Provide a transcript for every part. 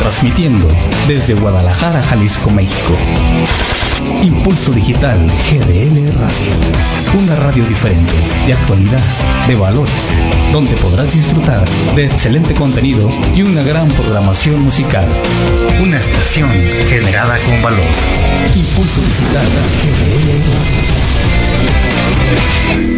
transmitiendo desde Guadalajara, Jalisco, México. Impulso Digital GDL Radio. Una radio diferente, de actualidad, de valores, donde podrás disfrutar de excelente contenido y una gran programación musical. Una estación generada con valor. Impulso Digital GDL Radio.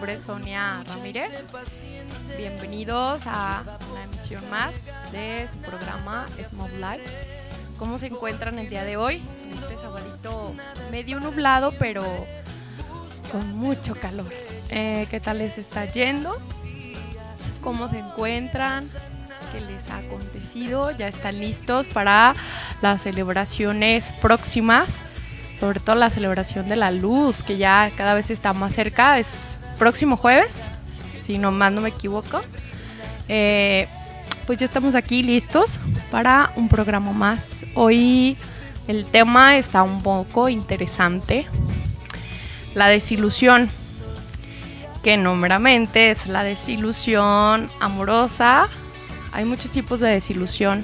nombre es Sonia Ramírez. Bienvenidos a una emisión más de su programa Smoke Life. ¿Cómo se encuentran el día de hoy? Este sabadito medio nublado, pero con mucho calor. Eh, ¿Qué tal les está yendo? ¿Cómo se encuentran? ¿Qué les ha acontecido? ¿Ya están listos para las celebraciones próximas? Sobre todo la celebración de la luz, que ya cada vez está más cerca. Es próximo jueves, si no más no me equivoco. Eh, pues ya estamos aquí listos para un programa más. Hoy el tema está un poco interesante. La desilusión, que no meramente es la desilusión amorosa. Hay muchos tipos de desilusión.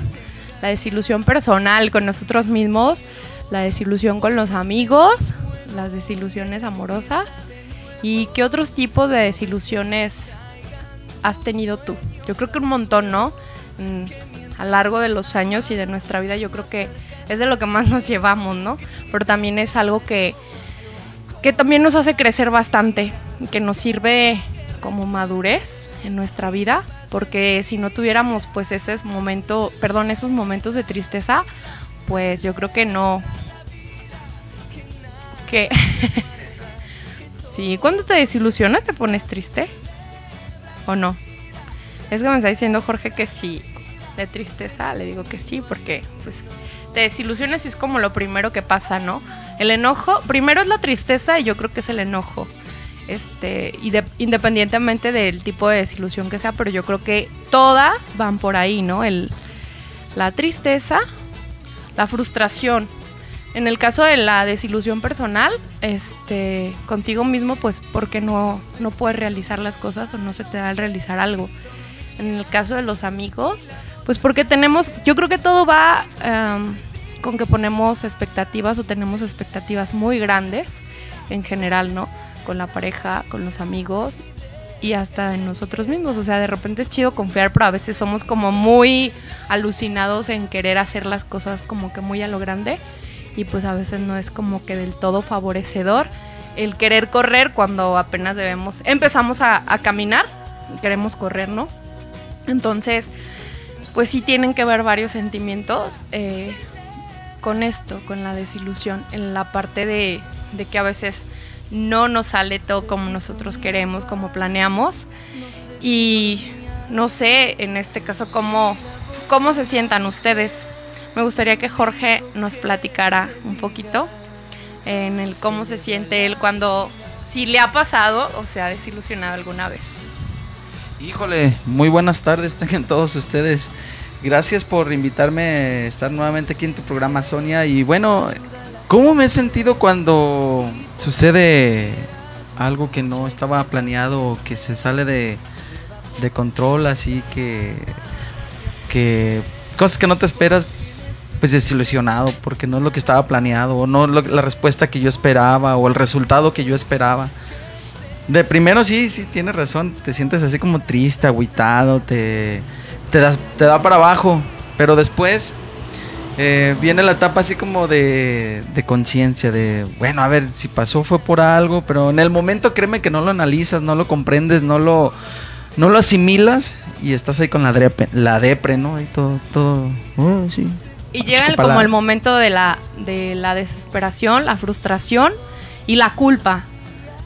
La desilusión personal con nosotros mismos, la desilusión con los amigos, las desilusiones amorosas. ¿Y qué otros tipos de desilusiones has tenido tú? Yo creo que un montón, ¿no? a lo largo de los años y de nuestra vida yo creo que es de lo que más nos llevamos, ¿no? Pero también es algo que, que también nos hace crecer bastante, que nos sirve como madurez en nuestra vida, porque si no tuviéramos pues ese momento, perdón, esos momentos de tristeza, pues yo creo que no que Sí, cuando te desilusionas te pones triste o no? Es que me está diciendo Jorge que sí, de tristeza, le digo que sí, porque pues te desilusionas y es como lo primero que pasa, ¿no? El enojo, primero es la tristeza y yo creo que es el enojo. Este, y de, independientemente del tipo de desilusión que sea, pero yo creo que todas van por ahí, ¿no? El, la tristeza, la frustración. En el caso de la desilusión personal, este, contigo mismo, pues porque no, no puedes realizar las cosas o no se te da el realizar algo en el caso de los amigos, pues porque tenemos, yo creo que todo va um, con que ponemos expectativas o tenemos expectativas muy grandes en general, ¿no? Con la pareja, con los amigos y hasta en nosotros mismos. O sea, de repente es chido confiar, pero a veces somos como muy alucinados en querer hacer las cosas como que muy a lo grande y pues a veces no es como que del todo favorecedor el querer correr cuando apenas debemos, empezamos a, caminar, queremos correr, ¿no? Entonces, pues sí tienen que ver varios sentimientos eh, con esto, con la desilusión, en la parte de, que a veces no nos sale todo como nosotros queremos, como planeamos. Y no sé, en este caso, cómo, cómo se sientan ustedes. Me gustaría que Jorge nos platicara un poquito en el cómo se siente él cuando, si le ha pasado o se ha desilusionado alguna vez. Híjole, muy buenas tardes tengan todos ustedes. Gracias por invitarme a estar nuevamente aquí en tu programa, Sonia. Y bueno, ¿cómo me he sentido cuando sucede algo que no estaba planeado, que se sale de, control, así que, que cosas que no te esperas, pues desilusionado, porque no es lo que estaba planeado, o no la respuesta que yo esperaba, o el resultado que yo esperaba. De primero sí, sí, tienes razón. Te sientes así como triste, agüitado, te, te, da, te da para abajo. Pero después eh, viene la etapa así como de, de conciencia, de, bueno, a ver, si pasó fue por algo, pero en el momento créeme que no lo analizas, no lo comprendes, no lo, no lo asimilas y estás ahí con la, depre, la depre, ¿no? Y todo, todo, oh, sí. Y llega el, como el momento de la, de la desesperación, la frustración y la culpa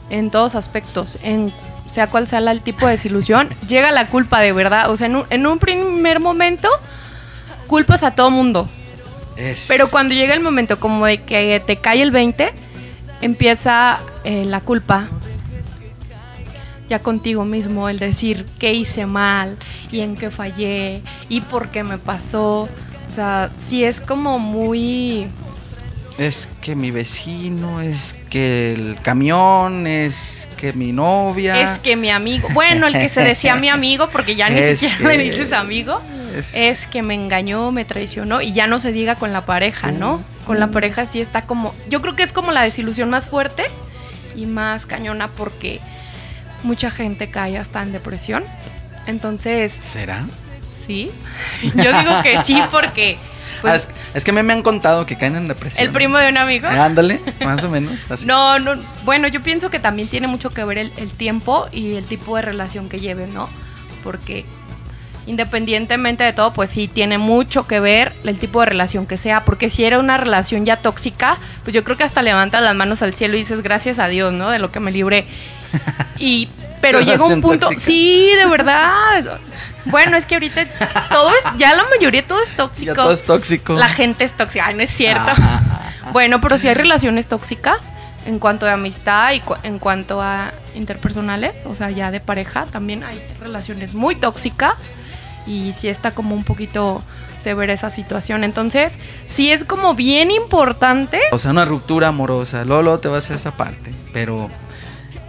en todos aspectos, en sea cual sea el tipo de desilusión, llega la culpa de verdad. O sea, en un, primer momento, culpas a todo mundo. Es- Pero cuando llega el momento como de que te cae el 20, empieza eh, la culpa ya contigo mismo, el decir qué hice mal y en qué fallé y por qué me pasó. O sea, sí es como muy... Es que mi vecino, es que el camión, es que mi novia. Es que mi amigo, bueno, el que se decía mi amigo, porque ya ni Es siquiera que- le dices amigo, es- es que me engañó, me traicionó y ya no se diga con la pareja, ¿no? Con la pareja sí está como, yo creo que es como la desilusión más fuerte y más cañona porque mucha gente cae hasta en depresión. Entonces, ¿Será? Sí, yo digo que sí porque pues, Ah, es, es que a mí me han contado que caen en depresión. el primo de un amigo. Ándale, más o menos. así. No, no, bueno, yo pienso que también tiene mucho que ver el, el tiempo y el tipo de relación que lleven, ¿no? Porque independientemente de todo, pues sí, tiene mucho que ver el tipo de relación que sea, porque si era una relación ya tóxica, pues yo creo que hasta levantas las manos al cielo y dices gracias a Dios, ¿no? De lo que me libré. Y, pero llega un punto, tóxica. sí, de verdad. Bueno, es que ahorita todo es, ya la mayoría todo es tóxico. Ya todo es tóxico. La gente es tóxica, Ay, no es cierto. Ajá, ajá. Bueno, pero si hay relaciones tóxicas en cuanto a amistad y cu- en cuanto a interpersonales, o sea, ya de pareja, también hay relaciones muy tóxicas y sí está como un poquito severa esa situación. Entonces, sí es como bien importante. O sea, una ruptura amorosa. Lolo te va a hacer esa parte. Pero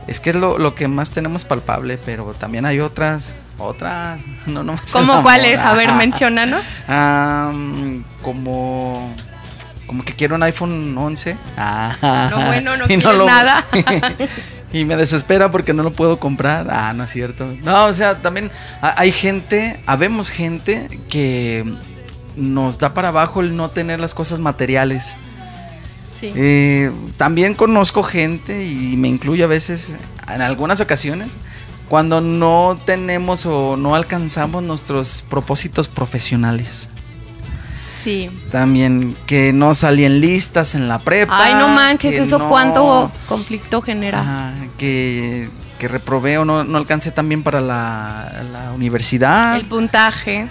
es que es lo, lo que más tenemos palpable. Pero también hay otras. Otras. No, no ¿Cómo cuáles? A ver, menciónanos. como. Como que quiero un iPhone 11. Ah, No, bueno, no y nada. y me desespera porque no lo puedo comprar. Ah, no es cierto. No, o sea, también ha- hay gente, habemos gente que nos da para abajo el no tener las cosas materiales. Sí. Eh, también conozco gente y me incluyo a veces, en algunas ocasiones, cuando no tenemos o no alcanzamos nuestros propósitos profesionales. Sí. También que no salían listas en la prepa. Ay, no manches, eso no- cuánto conflicto genera. Ajá, que, que reprobé o no, no alcancé también para la, la universidad. El puntaje.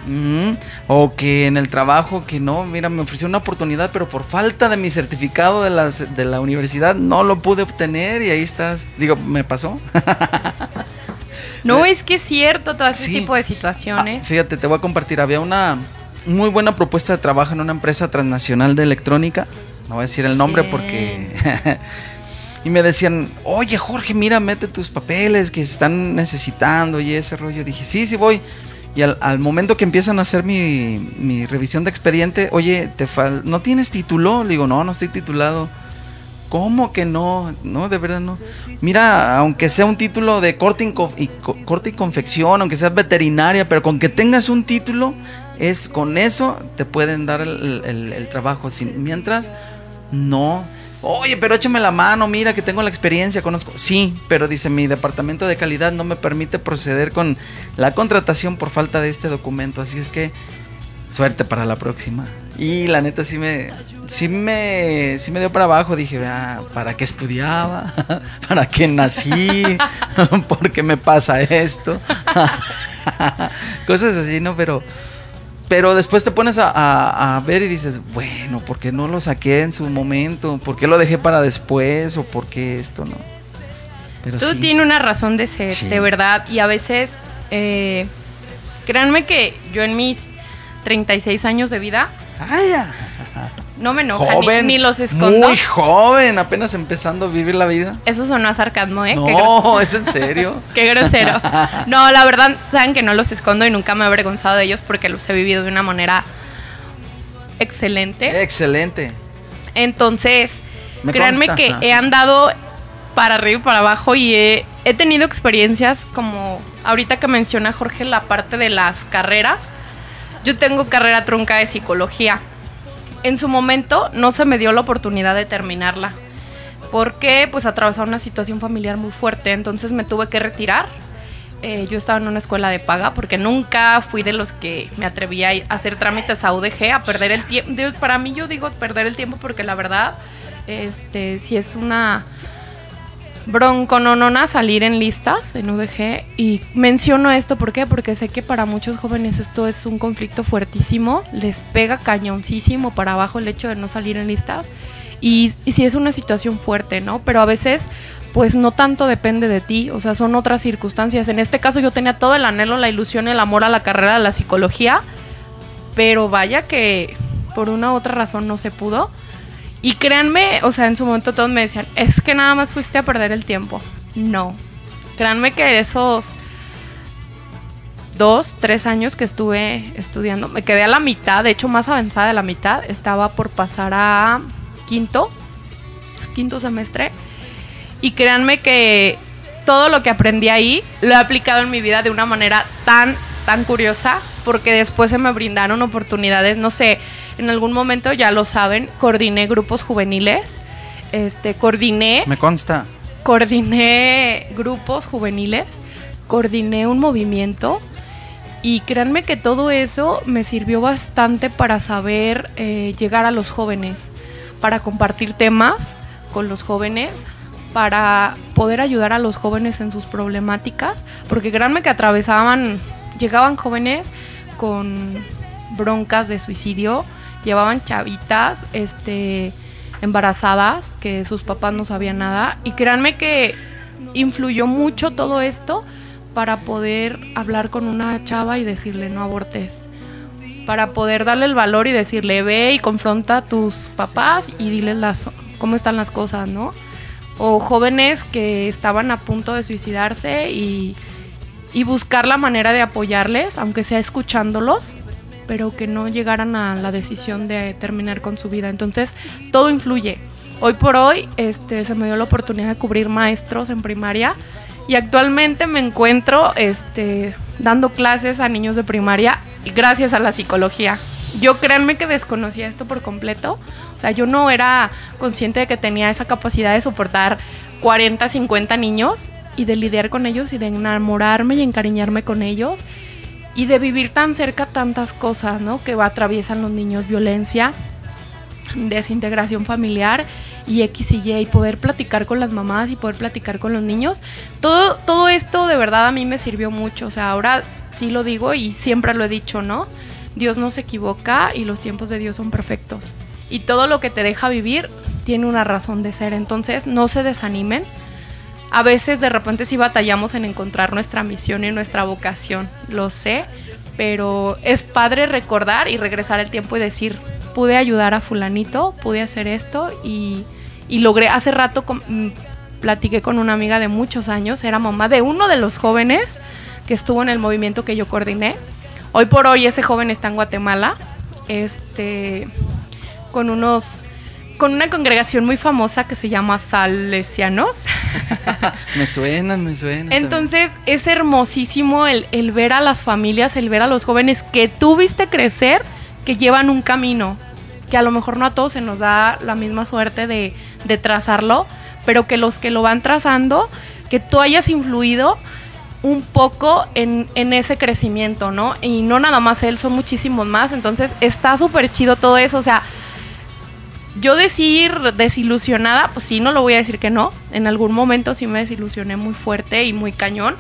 O que en el trabajo, que no, mira, me ofreció una oportunidad, pero por falta de mi certificado de, las, de la universidad no lo pude obtener y ahí estás. Digo, ¿me pasó? No, es que es cierto todo ese Sí. tipo de Ah, situaciones. fíjate, te voy a compartir. Había una muy buena propuesta de trabajo en una empresa transnacional de electrónica. No voy a decir el nombre Sí. porque. y me decían, oye Jorge, mira, mete tus papeles que se están necesitando y ese rollo. Dije, sí, sí voy. Y al, al momento que empiezan a hacer mi, mi revisión de expediente, oye, te fal ¿no tienes título? Le digo, no, no estoy titulado. ¿Cómo que no? No, de verdad no. Mira, aunque sea un título de corte, y co- y co- corte y confección, aunque sea veterinaria, pero con que tengas un título, es con eso te pueden dar el, el- el trabajo. Sin, mientras, no. Oye, pero échame la mano, mira que tengo la experiencia, conozco. Sí, pero dice mi departamento de calidad no me permite proceder con la contratación por falta de este documento. Así es que suerte para la próxima. Y la neta sí me sí me sí me dio para abajo, dije, ah, ¿para qué estudiaba? ¿Para qué nací? ¿Por qué me pasa esto? Cosas así, ¿no? Pero pero después te pones a, a- a ver y dices, bueno, ¿por qué no lo saqué en su momento? ¿Por qué lo dejé para después? ¿O por qué esto no? Pero Todo sí. tiene una razón de ser, Sí. de verdad. Y a veces, eh, créanme que yo en mis 36 años de vida ya. No me enoja, ni, joven, ni los escondo. Muy joven, apenas empezando a vivir la vida. Eso sonó a sarcasmo, ¿eh? No, es en serio. qué grosero. No, la verdad, saben que no los escondo y nunca me he avergonzado de ellos porque los he vivido de una manera excelente. Excelente. Entonces, Me créanme consta, que he andado para arriba y para abajo y he, he tenido experiencias como ahorita que menciona Jorge la parte de las carreras. Yo tengo carrera trunca de psicología. En su momento no se me dio la oportunidad de terminarla porque pues atravesaba una situación familiar muy fuerte, entonces me tuve que retirar. Eh, yo estaba en una escuela de paga porque nunca fui de los que me atrevía a hacer trámites a UDG, a perder el tiempo. Para mí yo digo perder el tiempo porque la verdad, este, si es una broncononona salir en listas en UDG y menciono esto ¿por qué? porque sé que para muchos jóvenes esto es un conflicto fuertísimo, les pega cañoncísimo para abajo el hecho de no salir en listas y, y sí es una situación fuerte, ¿no? Pero a veces pues no tanto depende de ti, o sea, son otras circunstancias. En este caso yo tenía todo el anhelo, la ilusión, el amor a la carrera de la psicología, pero vaya que por una u otra razón no se pudo. Y créanme, o sea, en su momento todos me decían, es que nada más fuiste a perder el tiempo. No. Créanme que esos dos, tres años que estuve estudiando, me quedé a la mitad, de hecho más avanzada de la mitad, estaba por pasar a quinto, quinto semestre. Y créanme que todo lo que aprendí ahí lo he aplicado en mi vida de una manera tan, tan curiosa, porque después se me brindaron oportunidades, no sé, en algún momento, ya lo saben, coordiné grupos juveniles. Este, coordiné. Me consta. Coordiné grupos juveniles. Coordiné un movimiento. Y créanme que todo eso me sirvió bastante para saber eh, llegar a los jóvenes, para compartir temas con los jóvenes, para poder ayudar a los jóvenes en sus problemáticas, porque créanme que atravesaban, llegaban jóvenes con broncas de suicidio, llevaban chavitas, este, embarazadas, que sus papás no sabían nada. Y créanme que influyó mucho todo esto para poder hablar con una chava y decirle no abortes. Para poder darle el valor y decirle ve y confronta a tus papás y diles las, cómo están las cosas, ¿no? O jóvenes que estaban a punto de suicidarse y, y buscar la manera de apoyarles, aunque sea escuchándolos pero que no llegaran a la decisión de terminar con su vida. Entonces, todo influye. Hoy por hoy este, se me dio la oportunidad de cubrir maestros en primaria y actualmente me encuentro este, dando clases a niños de primaria gracias a la psicología. Yo créanme que desconocía esto por completo. O sea, yo no era consciente de que tenía esa capacidad de soportar 40, 50 niños y de lidiar con ellos y de enamorarme y encariñarme con ellos y de vivir tan cerca tantas cosas, ¿no? Que atraviesan los niños, violencia, desintegración familiar y X y Y, y poder platicar con las mamás y poder platicar con los niños. Todo, todo esto de verdad a mí me sirvió mucho, o sea, ahora sí lo digo y siempre lo he dicho, ¿no? Dios no se equivoca y los tiempos de Dios son perfectos. Y todo lo que te deja vivir tiene una razón de ser, entonces no se desanimen a veces de repente sí batallamos en encontrar nuestra misión y nuestra vocación, lo sé, pero es padre recordar y regresar el tiempo y decir, pude ayudar a fulanito, pude hacer esto y, logré, hace rato mm, platiqué con una amiga de muchos años, era mamá de uno de los jóvenes que estuvo en el movimiento que yo coordiné. Hoy por hoy ese joven está en Guatemala, este, con unos con una congregación muy famosa que se llama Salesianos. me suenan, me suenan. Entonces es hermosísimo el, el, ver a las familias, el ver a los jóvenes que tú viste crecer, que llevan un camino, que a lo mejor no a todos se nos da la misma suerte de, de trazarlo, pero que los que lo van trazando, que tú hayas influido un poco en, en, ese crecimiento, ¿no? Y no nada más él, son muchísimos más. Entonces está súper chido todo eso. O sea, yo decir desilusionada, pues sí, no lo voy a decir que no. En algún momento sí me desilusioné muy fuerte y muy cañón.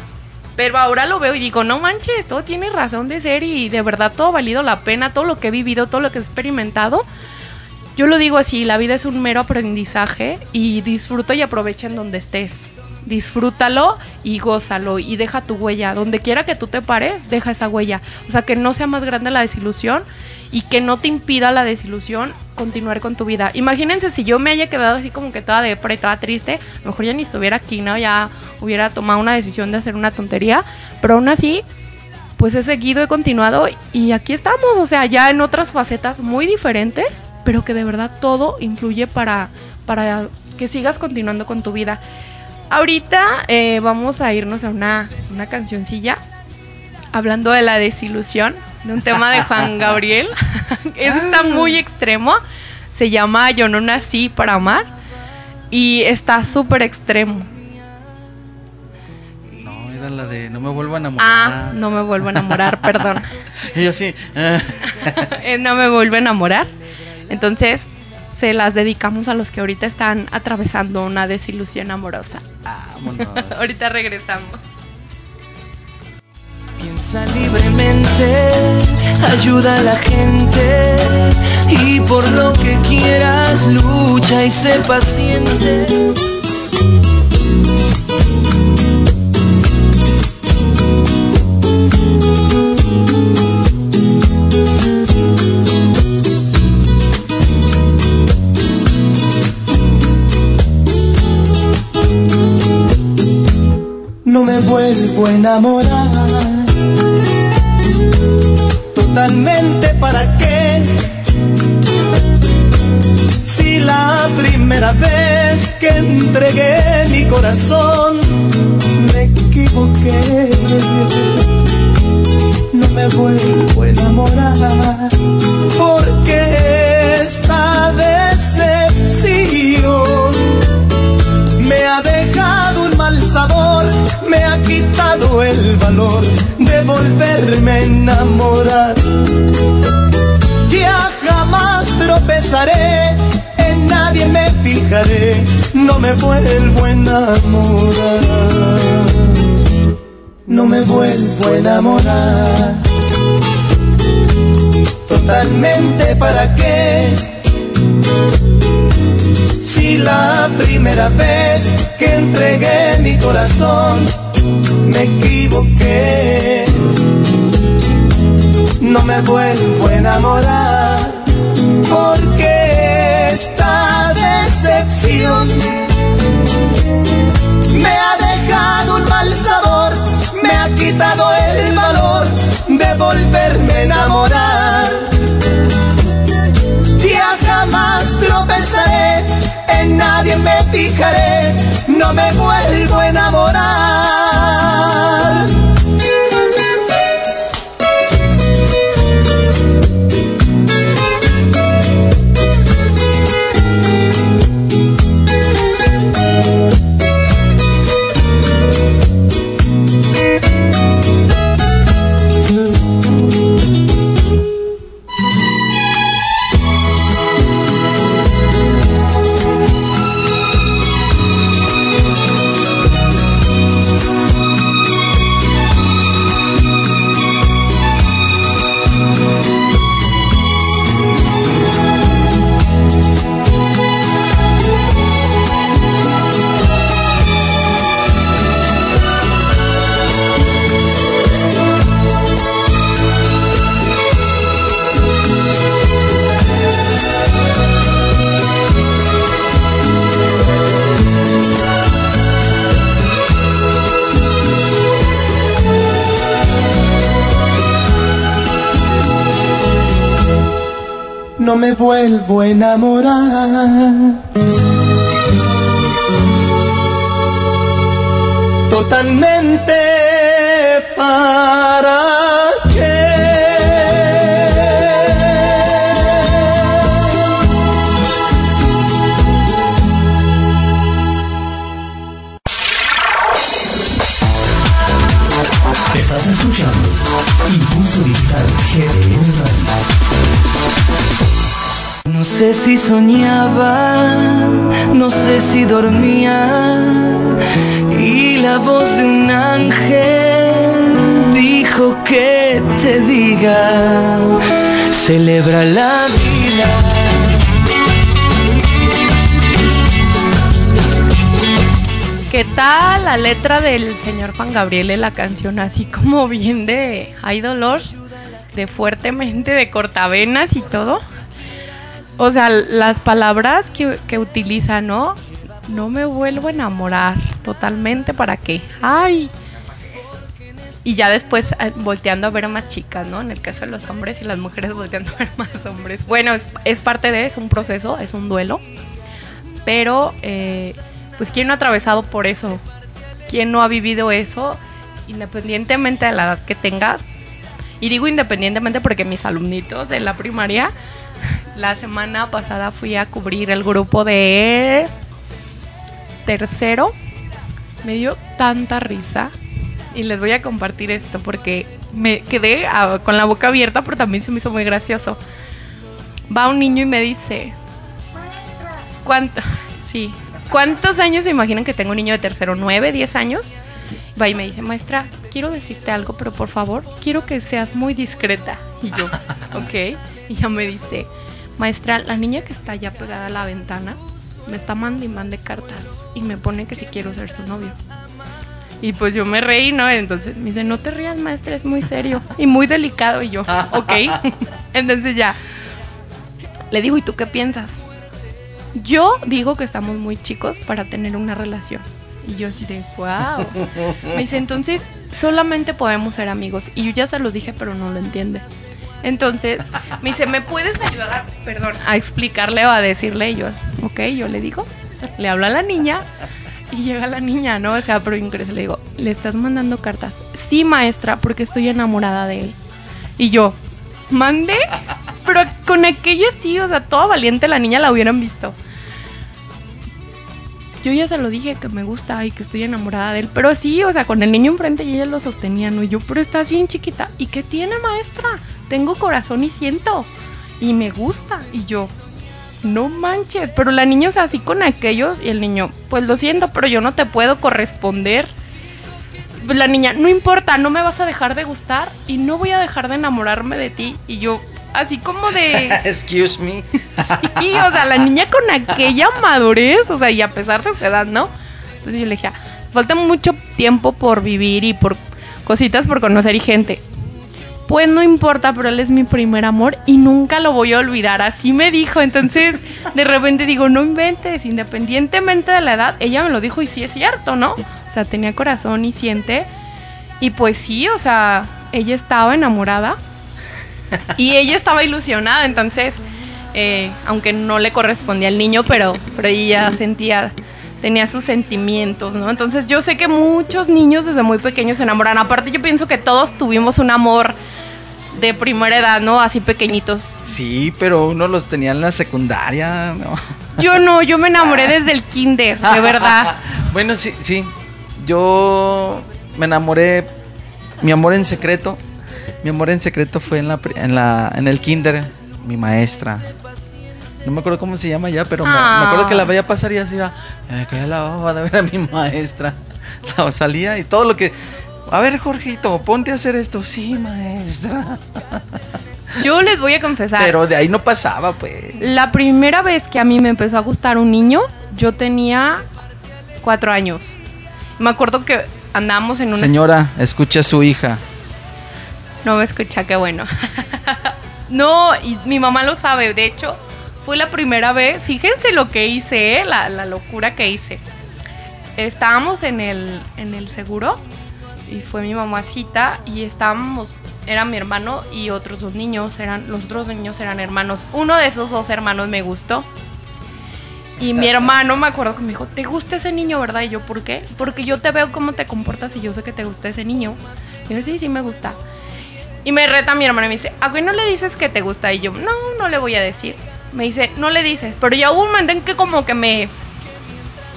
Pero ahora lo veo y digo, no manches, todo tiene razón de ser y de verdad todo ha valido la pena, todo lo que he vivido, todo lo que he experimentado. Yo lo digo así, la vida es un mero aprendizaje y disfruta y aprovecha en donde estés. Disfrútalo y gózalo y deja tu huella. Donde quiera que tú te pares, deja esa huella. O sea, que no sea más grande la desilusión y que no te impida la desilusión continuar con tu vida. Imagínense si yo me haya quedado así como que toda de toda triste, mejor ya ni estuviera aquí, ¿no? Ya hubiera tomado una decisión de hacer una tontería, pero aún así, pues he seguido, he continuado y aquí estamos, o sea, ya en otras facetas muy diferentes, pero que de verdad todo influye para, para que sigas continuando con tu vida. Ahorita eh, vamos a irnos a una, una cancioncilla hablando de la desilusión de un tema de Juan Gabriel. Eso está ah. muy extremo. Se llama Yo no nací para amar. Y está súper extremo. No, era la de No me vuelvo a enamorar. Ah, no me vuelvo a enamorar, perdón. y yo sí. no me vuelvo a enamorar. Entonces, se las dedicamos a los que ahorita están atravesando una desilusión amorosa. Vámonos. ahorita regresamos. Piensa libremente, ayuda a la gente y por lo que quieras lucha y sé paciente. No me vuelvo a enamorar totalmente para qué. Si la primera vez que entregué mi corazón me equivoqué, no me vuelvo a enamorar porque esta decepción sabor, me ha quitado el valor de volverme a enamorar. Ya jamás tropezaré, en nadie me fijaré, no me vuelvo a enamorar. No me vuelvo a enamorar. Totalmente para qué si la primera vez que entregué mi corazón me equivoqué. No me vuelvo a enamorar porque esta decepción me ha dejado un mal sabor, me ha quitado el valor de volverme a enamorar. Nadie me fijaré, no me vuelvo a enamorar. No me vuelvo a enamorar. Totalmente para sé si soñaba, no sé si dormía y la voz de un ángel dijo que te diga, celebra la vida. ¿Qué tal la letra del señor Juan Gabriel en la canción? Así como bien de Hay dolor, de fuertemente, de cortavenas y todo. O sea, las palabras que, que utiliza, ¿no? No me vuelvo a enamorar totalmente, ¿para qué? ¡Ay! Y ya después eh, volteando a ver a más chicas, ¿no? En el caso de los hombres y las mujeres volteando a ver más hombres. Bueno, es, parte de, es un proceso, es un duelo. Pero, eh, pues, ¿quién no ha atravesado por eso? ¿Quién no ha vivido eso? Independientemente de la edad que tengas. Y digo independientemente porque mis alumnitos de la primaria, la semana pasada fui a cubrir el grupo de tercero. Me dio tanta risa. Y les voy a compartir esto porque me quedé ah, con la boca abierta, pero también se me hizo muy gracioso. Va un niño y me dice, ¿Cuánto? Sí. ¿Cuántos años se imaginan que tengo un niño de tercero? ¿Nueve, diez años? Va y me dice, maestra, quiero decirte algo, pero por favor, quiero que seas muy discreta. Y yo, ok. Y ya me dice, maestra, la niña que está ya pegada a la ventana me está mandando y mande cartas y me pone que si quiero ser su novio. Y pues yo me reí, ¿no? Entonces me dice, no te rías, maestra, es muy serio y muy delicado. Y yo, ok. Entonces ya, le digo, ¿y tú qué piensas? Yo digo que estamos muy chicos para tener una relación. Y yo así de, wow. Me dice, entonces solamente podemos ser amigos. Y yo ya se lo dije, pero no lo entiende. Entonces me dice, ¿me puedes ayudar, perdón, a explicarle o a decirle? Y yo, ok, yo le digo, le hablo a la niña y llega la niña, ¿no? O sea, pero ingresa, le digo, ¿le estás mandando cartas? Sí, maestra, porque estoy enamorada de él. Y yo, ¿mande? Pero con aquella sí, o sea, toda valiente la niña la hubieran visto. Yo ya se lo dije que me gusta y que estoy enamorada de él. Pero sí, o sea, con el niño enfrente y ella lo sostenía, ¿no? Y yo, pero estás bien chiquita. ¿Y qué tiene, maestra? Tengo corazón y siento. Y me gusta. Y yo, no manches. Pero la niña, o sea, así con aquello. Y el niño, pues lo siento, pero yo no te puedo corresponder. Pues la niña, no importa, no me vas a dejar de gustar y no voy a dejar de enamorarme de ti. Y yo, así como de. Excuse me. Sí, o sea, la niña con aquella madurez, o sea, y a pesar de su edad, ¿no? Entonces yo le dije, "Ah, falta mucho tiempo por vivir y por cositas por conocer y gente. Pues no importa, pero él es mi primer amor y nunca lo voy a olvidar. Así me dijo. Entonces, de repente digo, no inventes, independientemente de la edad, ella me lo dijo y sí es cierto, ¿no? O sea, tenía corazón y siente. Y pues sí, o sea, ella estaba enamorada y ella estaba ilusionada, entonces, eh, aunque no le correspondía al niño, pero, pero ella sentía, tenía sus sentimientos, ¿no? Entonces yo sé que muchos niños desde muy pequeños se enamoran. Aparte yo pienso que todos tuvimos un amor de primera edad, ¿no? Así pequeñitos. Sí, pero uno los tenía en la secundaria, ¿no? Yo no, yo me enamoré desde el kinder, de verdad. bueno, sí, sí. Yo me enamoré. Mi amor en secreto. Mi amor en secreto fue en la, en la en el kinder. Mi maestra. No me acuerdo cómo se llama ya, pero me, me acuerdo que la veía pasar y así era, "Eh, que la va de ver a mi maestra. La salía y todo lo que. A ver, Jorgito, ponte a hacer esto. Sí, maestra. Yo les voy a confesar. Pero de ahí no pasaba, pues. La primera vez que a mí me empezó a gustar un niño, yo tenía cuatro años. Me acuerdo que andábamos en una... Señora, escucha a su hija. No me escucha, qué bueno. no, y mi mamá lo sabe. De hecho, fue la primera vez. Fíjense lo que hice, ¿eh? la, la locura que hice. Estábamos en el, en el seguro y fue mi mamacita y estábamos, era mi hermano y otros dos niños, eran, los otros niños eran hermanos. Uno de esos dos hermanos me gustó. Y mi hermano me acuerdo que me dijo, ¿te gusta ese niño, verdad? Y yo, ¿por qué? Porque yo te veo cómo te comportas y yo sé que te gusta ese niño. Y yo, sí, sí me gusta. Y me reta mi hermano y me dice, ¿a qué no le dices que te gusta? Y yo, no, no le voy a decir. Me dice, no le dices. Pero ya hubo un momento en que como que me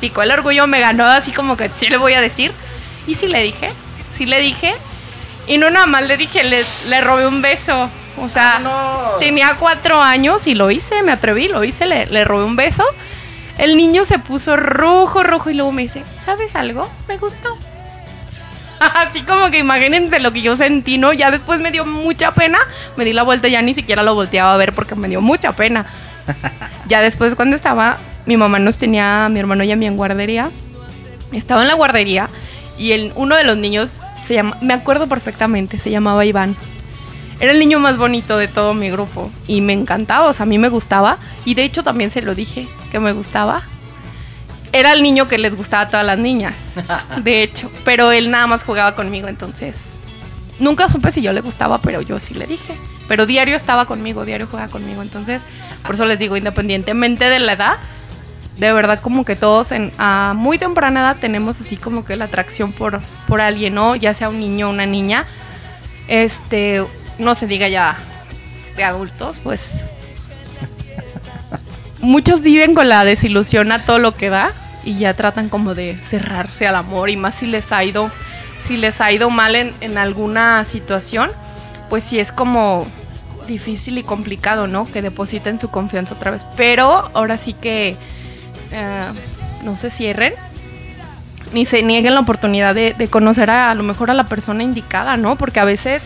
picó el orgullo, me ganó así como que sí le voy a decir. Y sí le dije, sí le dije. Y no nada más le dije, le, le robé un beso. O sea, ¡Vámonos! tenía cuatro años y lo hice, me atreví, lo hice, le, le robé un beso. El niño se puso rojo, rojo y luego me dice, ¿sabes algo? Me gustó. Así como que imagínense lo que yo sentí, ¿no? Ya después me dio mucha pena. Me di la vuelta y ya ni siquiera lo volteaba a ver porque me dio mucha pena. Ya después cuando estaba, mi mamá nos tenía, mi hermano y a mí en guardería. Estaba en la guardería y el, uno de los niños se llama, me acuerdo perfectamente, se llamaba Iván. Era el niño más bonito de todo mi grupo y me encantaba, o sea, a mí me gustaba y de hecho también se lo dije que me gustaba. Era el niño que les gustaba a todas las niñas, de hecho, pero él nada más jugaba conmigo, entonces nunca supe si yo le gustaba, pero yo sí le dije. Pero diario estaba conmigo, diario jugaba conmigo, entonces por eso les digo, independientemente de la edad, de verdad como que todos en, a muy temprana edad tenemos así como que la atracción por, por alguien, ¿no? Ya sea un niño o una niña. Este, no se diga ya de adultos, pues muchos viven con la desilusión a todo lo que da y ya tratan como de cerrarse al amor y más si les ha ido si les ha ido mal en, en alguna situación pues sí es como difícil y complicado no que depositen su confianza otra vez. Pero ahora sí que eh, no se cierren ni se nieguen la oportunidad de, de conocer a, a lo mejor a la persona indicada, ¿no? Porque a veces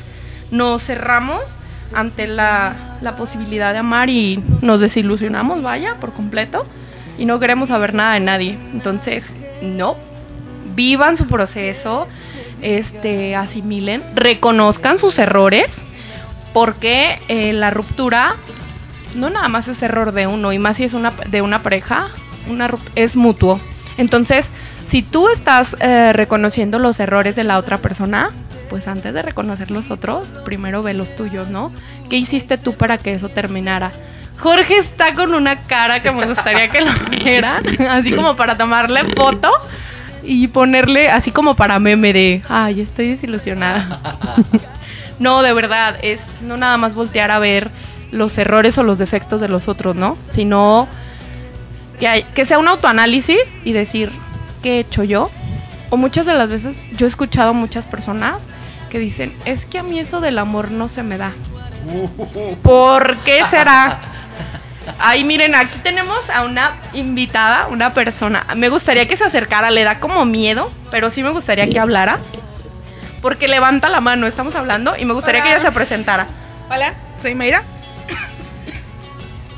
nos cerramos ante la, la posibilidad de amar y nos desilusionamos, vaya, por completo, y no queremos saber nada de nadie. Entonces, no, vivan su proceso, este, asimilen, reconozcan sus errores, porque eh, la ruptura no nada más es error de uno, y más si es una, de una pareja, una, es mutuo. Entonces, si tú estás eh, reconociendo los errores de la otra persona, pues antes de reconocer los otros, primero ve los tuyos, ¿no? ¿Qué hiciste tú para que eso terminara? Jorge está con una cara que me gustaría que lo vieran, así como para tomarle foto y ponerle así como para meme de, ay, estoy desilusionada. no, de verdad, es no nada más voltear a ver los errores o los defectos de los otros, ¿no? Sino que, hay, que sea un autoanálisis y decir, ¿qué he hecho yo? O muchas de las veces yo he escuchado a muchas personas que dicen, es que a mí eso del amor no se me da. ¿Por qué será? Ay, miren, aquí tenemos a una invitada, una persona. Me gustaría que se acercara, le da como miedo, pero sí me gustaría que hablara. Porque levanta la mano, estamos hablando, y me gustaría que ella se presentara. Hola, soy Mayra.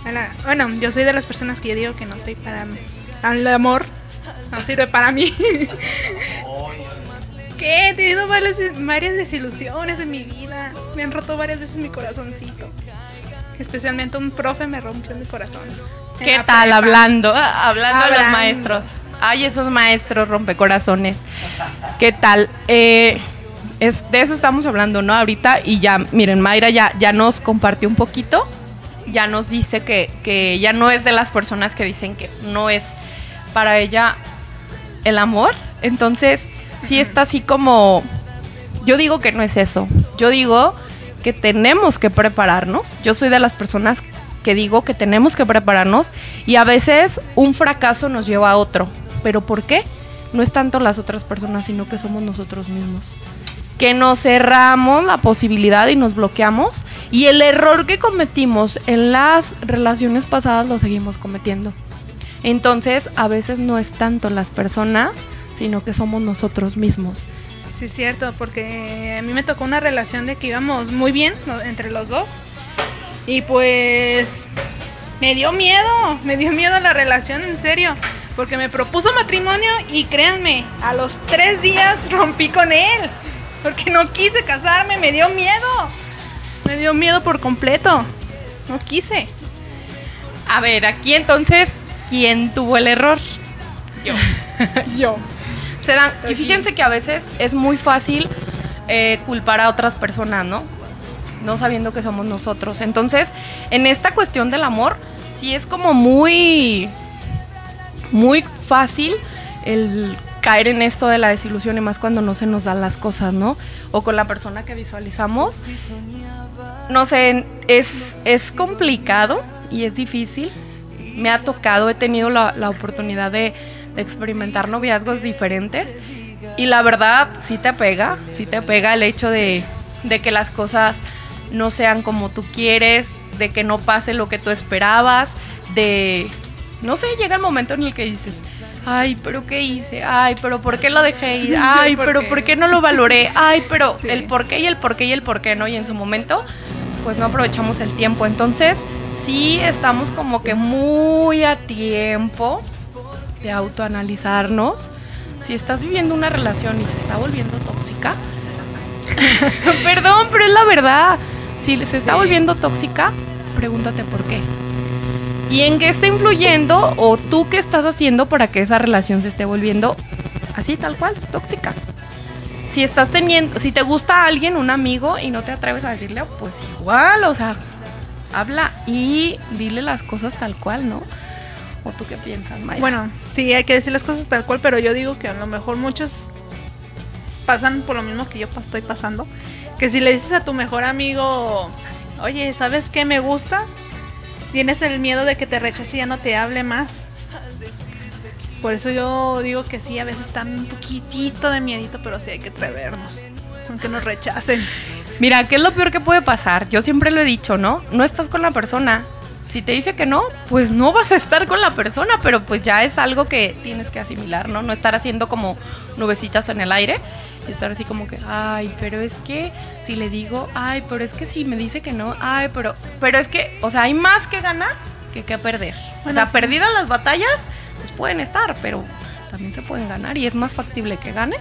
Hola. Bueno, yo soy de las personas que yo digo que no soy para mí. El amor no sirve para mí. ¿Qué? He tenido varias, varias desilusiones en mi vida. Me han roto varias veces mi corazoncito. Especialmente un profe me rompió mi corazón. ¿Qué tal? prepa. Hablando, ah, hablando de los maestros. Ay, esos maestros rompecorazones. ¿Qué tal? Eh, es, de eso estamos hablando, ¿no? Ahorita y ya, miren, Mayra ya, ya nos compartió un poquito. Ya nos dice que, que ella no es de las personas que dicen que no es para ella el amor. Entonces, sí está así como... Yo digo que no es eso. Yo digo que tenemos que prepararnos. Yo soy de las personas que digo que tenemos que prepararnos y a veces un fracaso nos lleva a otro. ¿Pero por qué? No es tanto las otras personas, sino que somos nosotros mismos. Que nos cerramos la posibilidad y nos bloqueamos y el error que cometimos en las relaciones pasadas lo seguimos cometiendo. Entonces, a veces no es tanto las personas, sino que somos nosotros mismos. Sí, es cierto, porque a mí me tocó una relación de que íbamos muy bien ¿no? entre los dos. Y pues me dio miedo, me dio miedo la relación, en serio. Porque me propuso matrimonio y créanme, a los tres días rompí con él. Porque no quise casarme, me dio miedo. Me dio miedo por completo. No quise. A ver, aquí entonces, ¿quién tuvo el error? Yo. Yo. Se dan, y fíjense que a veces es muy fácil eh, culpar a otras personas, ¿no? No sabiendo que somos nosotros. Entonces, en esta cuestión del amor, sí es como muy, muy fácil el caer en esto de la desilusión y más cuando no se nos dan las cosas, ¿no? O con la persona que visualizamos. No sé, es, es complicado y es difícil. Me ha tocado, he tenido la, la oportunidad de, de experimentar noviazgos diferentes y la verdad sí te pega, sí te pega el hecho de, de que las cosas no sean como tú quieres, de que no pase lo que tú esperabas, de, no sé, llega el momento en el que dices, ay, pero ¿qué hice? Ay, pero ¿por qué lo dejé ir? Ay, ¿Por pero qué? ¿por qué no lo valoré? Ay, pero Sí. el por qué y el por qué y el por qué, ¿no? Y en su momento, pues no aprovechamos el tiempo. Entonces, sí estamos como que muy a tiempo de autoanalizarnos. Si estás viviendo una relación y se está volviendo tóxica, perdón, pero es la verdad. Si se está volviendo tóxica, pregúntate por qué. ¿Y en qué está influyendo o tú qué estás haciendo para que esa relación se esté volviendo así, tal cual, tóxica? Si estás teniendo, si te gusta alguien, un amigo, y no te atreves a decirle, pues igual, o sea, habla y dile las cosas tal cual, ¿no? ¿O tú qué piensas, Maya? Bueno, sí, hay que decir las cosas tal cual, pero yo digo que a lo mejor muchos pasan por lo mismo que yo estoy pasando. Que si le dices a tu mejor amigo, oye, ¿sabes qué me gusta? Tienes el miedo de que te rechace y ya no te hable más. Por eso yo digo que sí, a veces están un poquitito de miedito, pero sí hay que atrevernos. Aunque nos rechacen. Mira, ¿qué es lo peor que puede pasar? Yo siempre lo he dicho, ¿no? No estás con la persona. Si te dice que no, pues no vas a estar con la persona, pero pues ya es algo que tienes que asimilar, ¿no? No estar haciendo como nubecitas en el aire y estar así como que, ay, pero es que si le digo, ay, pero es que si me dice que no, ay, pero, pero es que, o sea, hay más que ganar que que perder. o sea, perdidas las batallas, pues pueden estar, pero también se pueden ganar y es más factible que ganes.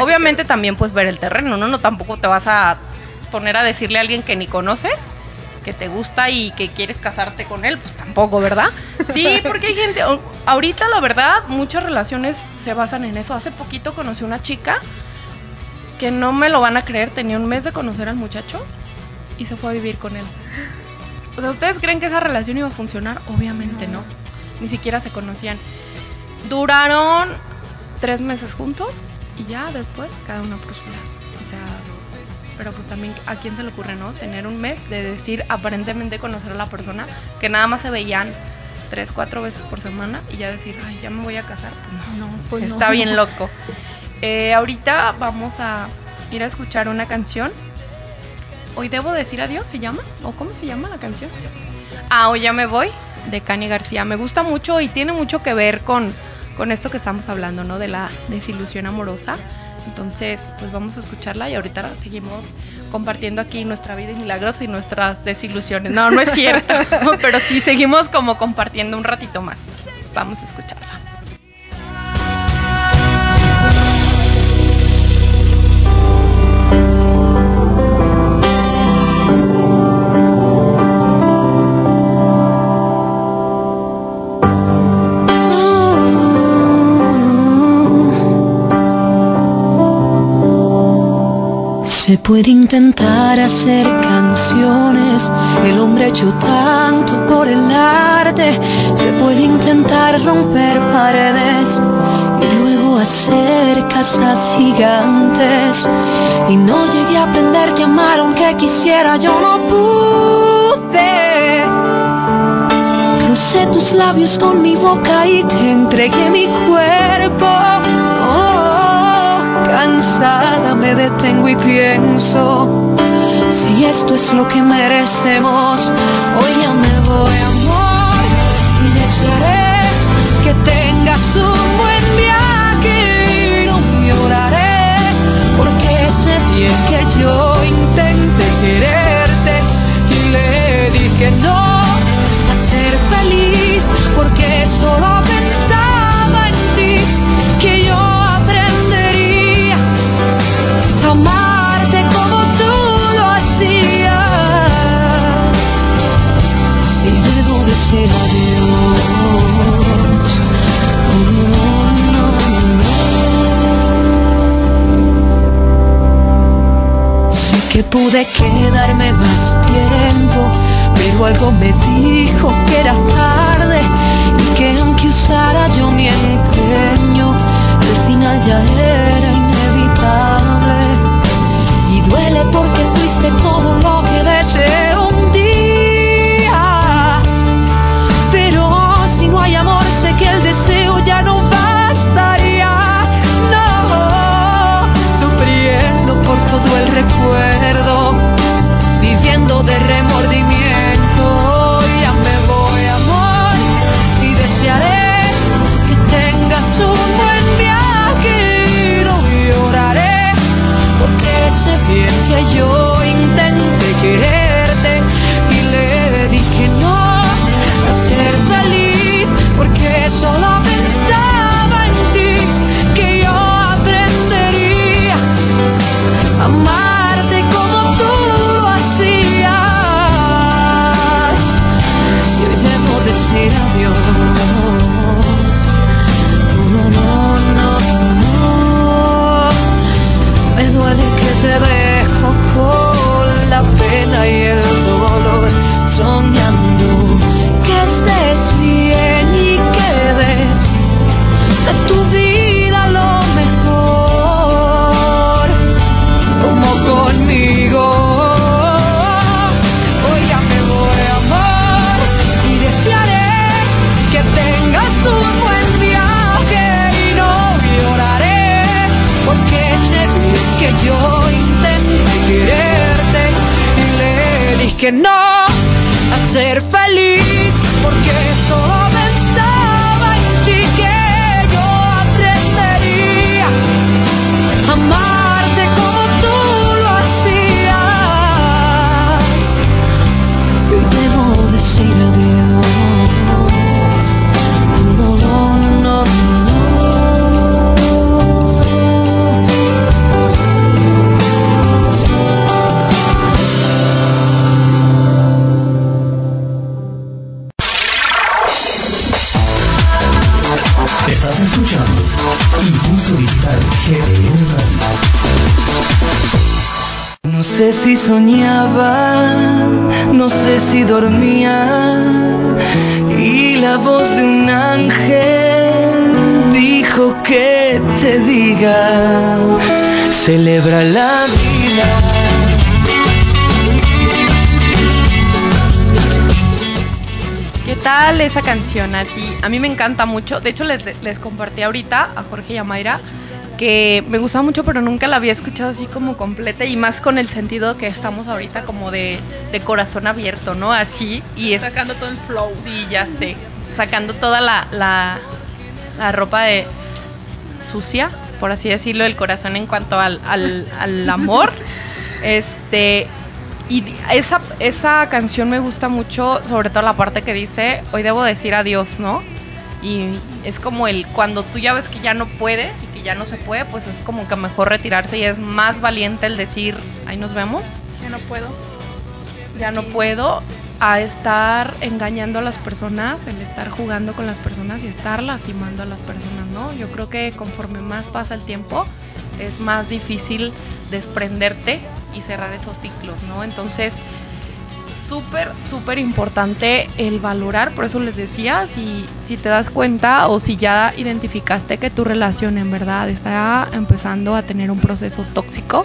Obviamente también puedes ver el terreno, ¿no? No tampoco te vas a poner a decirle a alguien que ni conoces que te gusta y que quieres casarte con él, pues tampoco, ¿verdad? Sí, porque hay gente, ahorita la verdad, muchas relaciones se basan en eso. Hace poquito conocí una chica que no me lo van a creer, tenía un mes de conocer al muchacho y se fue a vivir con él. O sea, ¿ustedes creen que esa relación iba a funcionar? Obviamente no. Ni siquiera se conocían. Duraron tres meses juntos y ya después cada uno por su lado. O sea, pero pues también a quién se le ocurre, ¿no? Tener un mes de decir aparentemente conocer a la persona que nada más se veían tres, cuatro veces por semana y ya decir, ay, ya me voy a casar. Pues no, no, pues está bien loco. Eh, ahorita vamos a ir a escuchar una canción. Hoy debo decir adiós, ¿se llama? ¿O cómo se llama la canción? Ah, hoy ya me voy, de Cani García. Me gusta mucho y tiene mucho que ver con, con esto que estamos hablando, ¿no? De la desilusión amorosa. Entonces, pues vamos a escucharla y ahorita seguimos compartiendo aquí nuestra vida y milagros y nuestras desilusiones. No, no es cierto, pero sí seguimos como compartiendo un ratito más. Vamos a escucharla. Se puede intentar hacer canciones, el hombre hecho tanto por el arte. Se puede intentar romper paredes y luego hacer casas gigantes. Y no llegué a aprender a llamar aunque quisiera, yo no pude. Crucé tus labios con mi boca y te entregué mi detengo y pienso si esto es lo que merecemos. Hoy ya me voy, amor, y desearé que tengas un buen viaje y no lloraré porque sé bien que yo que pude quedarme más tiempo, pero algo me dijo que era tarde y que aunque usara yo mi empeño, el final ya era inevitable. Y duele porque fuiste todo lo que deseé un día. Pero si no hay amor, sé que el deseo ya no bastaría. No, sufriendo por todo el recuerdo, de remordimiento. Ya me voy, amor, y desearé que tengas un buen viaje y no lloraré porque sé bien que yo te dejo con la pena y el dolor, soñando que estés bien y que des de tu vida lo mejor, como conmigo. Hoy ya me voy, amor, y desearé que tengas un buen viaje y no lloraré porque sé que yo que no a ser feliz, porque solo soñaba, no sé si dormía. Y la voz de un ángel dijo que te diga, celebra la vida. ¿Qué tal esa canción? Así, a mí me encanta mucho. De hecho, les, les compartí ahorita a Jorge y a Mayra que me gusta mucho, pero nunca la había escuchado así como completa y más con el sentido que estamos ahorita como de, de corazón abierto, ¿no? Así y es, Sacando todo el flow. sí, ya sé, sacando toda la, la, la ropa de sucia, por así decirlo, del corazón en cuanto al, al, al amor. este y esa, esa canción me gusta mucho, sobre todo la parte que dice, hoy debo decir adiós, ¿no? Y es como el, cuando tú ya ves que ya no puedes y que ya no se puede, pues es como que mejor retirarse y es más valiente el decir, ahí nos vemos, Ya no puedo. ya no puedo, a estar engañando a las personas, el estar jugando con las personas y estar lastimando a las personas, ¿no? Yo creo que conforme más pasa el tiempo, es más difícil desprenderte y cerrar esos ciclos, ¿no? Entonces, súper, súper importante el valorar, por eso les decía, si, si te das cuenta o si ya identificaste que tu relación en verdad está empezando a tener un proceso tóxico,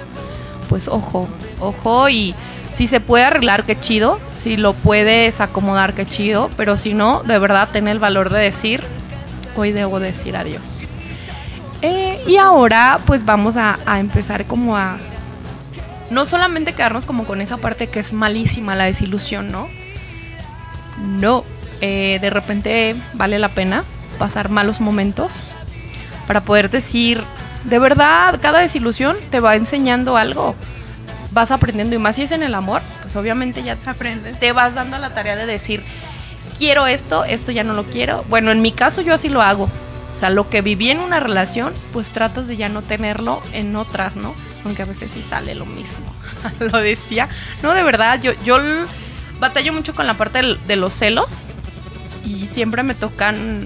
pues ojo, ojo y si se puede arreglar, qué chido, si lo puedes acomodar, qué chido, pero si no, de verdad, ten el valor de decir, hoy debo decir adiós. Eh, y ahora pues vamos a, a empezar como a no solamente quedarnos como con esa parte que es malísima, la desilusión, ¿no? No, eh, de repente vale la pena pasar malos momentos para poder decir, de verdad, cada desilusión te va enseñando algo, vas aprendiendo y más si es en el amor, pues obviamente ya Aprendes. te vas dando la tarea de decir, quiero esto, esto ya no lo quiero. Bueno, en mi caso yo así lo hago. O sea, lo que viví en una relación, pues tratas de ya no tenerlo en otras, ¿no? Aunque a veces sí sale lo mismo. lo decía. No, de verdad, yo, yo batallo mucho con la parte de los celos. Y siempre me tocan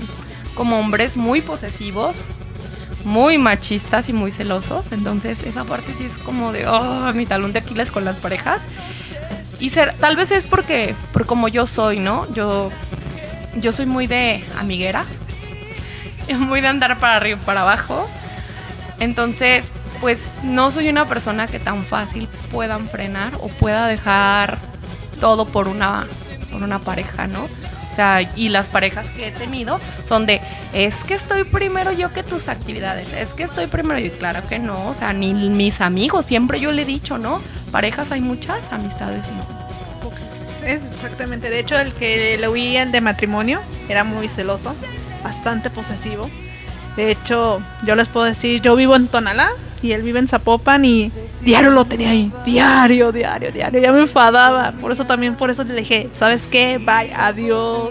como hombres muy posesivos, muy machistas y muy celosos. Entonces, esa parte sí es como de, oh, mi talón de Aquiles con las parejas. Y ser, tal vez es porque, por como yo soy, ¿no? Yo, yo soy muy de amiguera, muy de andar para arriba y para abajo. Entonces, pues no soy una persona que tan fácil puedan frenar o pueda dejar todo por una, por una pareja, ¿no? O sea, y las parejas que he tenido son de, es que estoy primero yo que tus actividades, es que estoy primero yo, y claro que no, o sea, ni mis amigos, siempre yo le he dicho, ¿no? Parejas hay muchas, amistades no. Es exactamente. De hecho, el que le huía el de matrimonio era muy celoso, bastante posesivo. De hecho, yo les puedo decir, yo vivo en Tonalá y él vive en Zapopan y diario lo tenía ahí. Diario, diario, diario. Ya me enfadaba. Por eso también, por eso le dije, ¿sabes qué? Bye, adiós.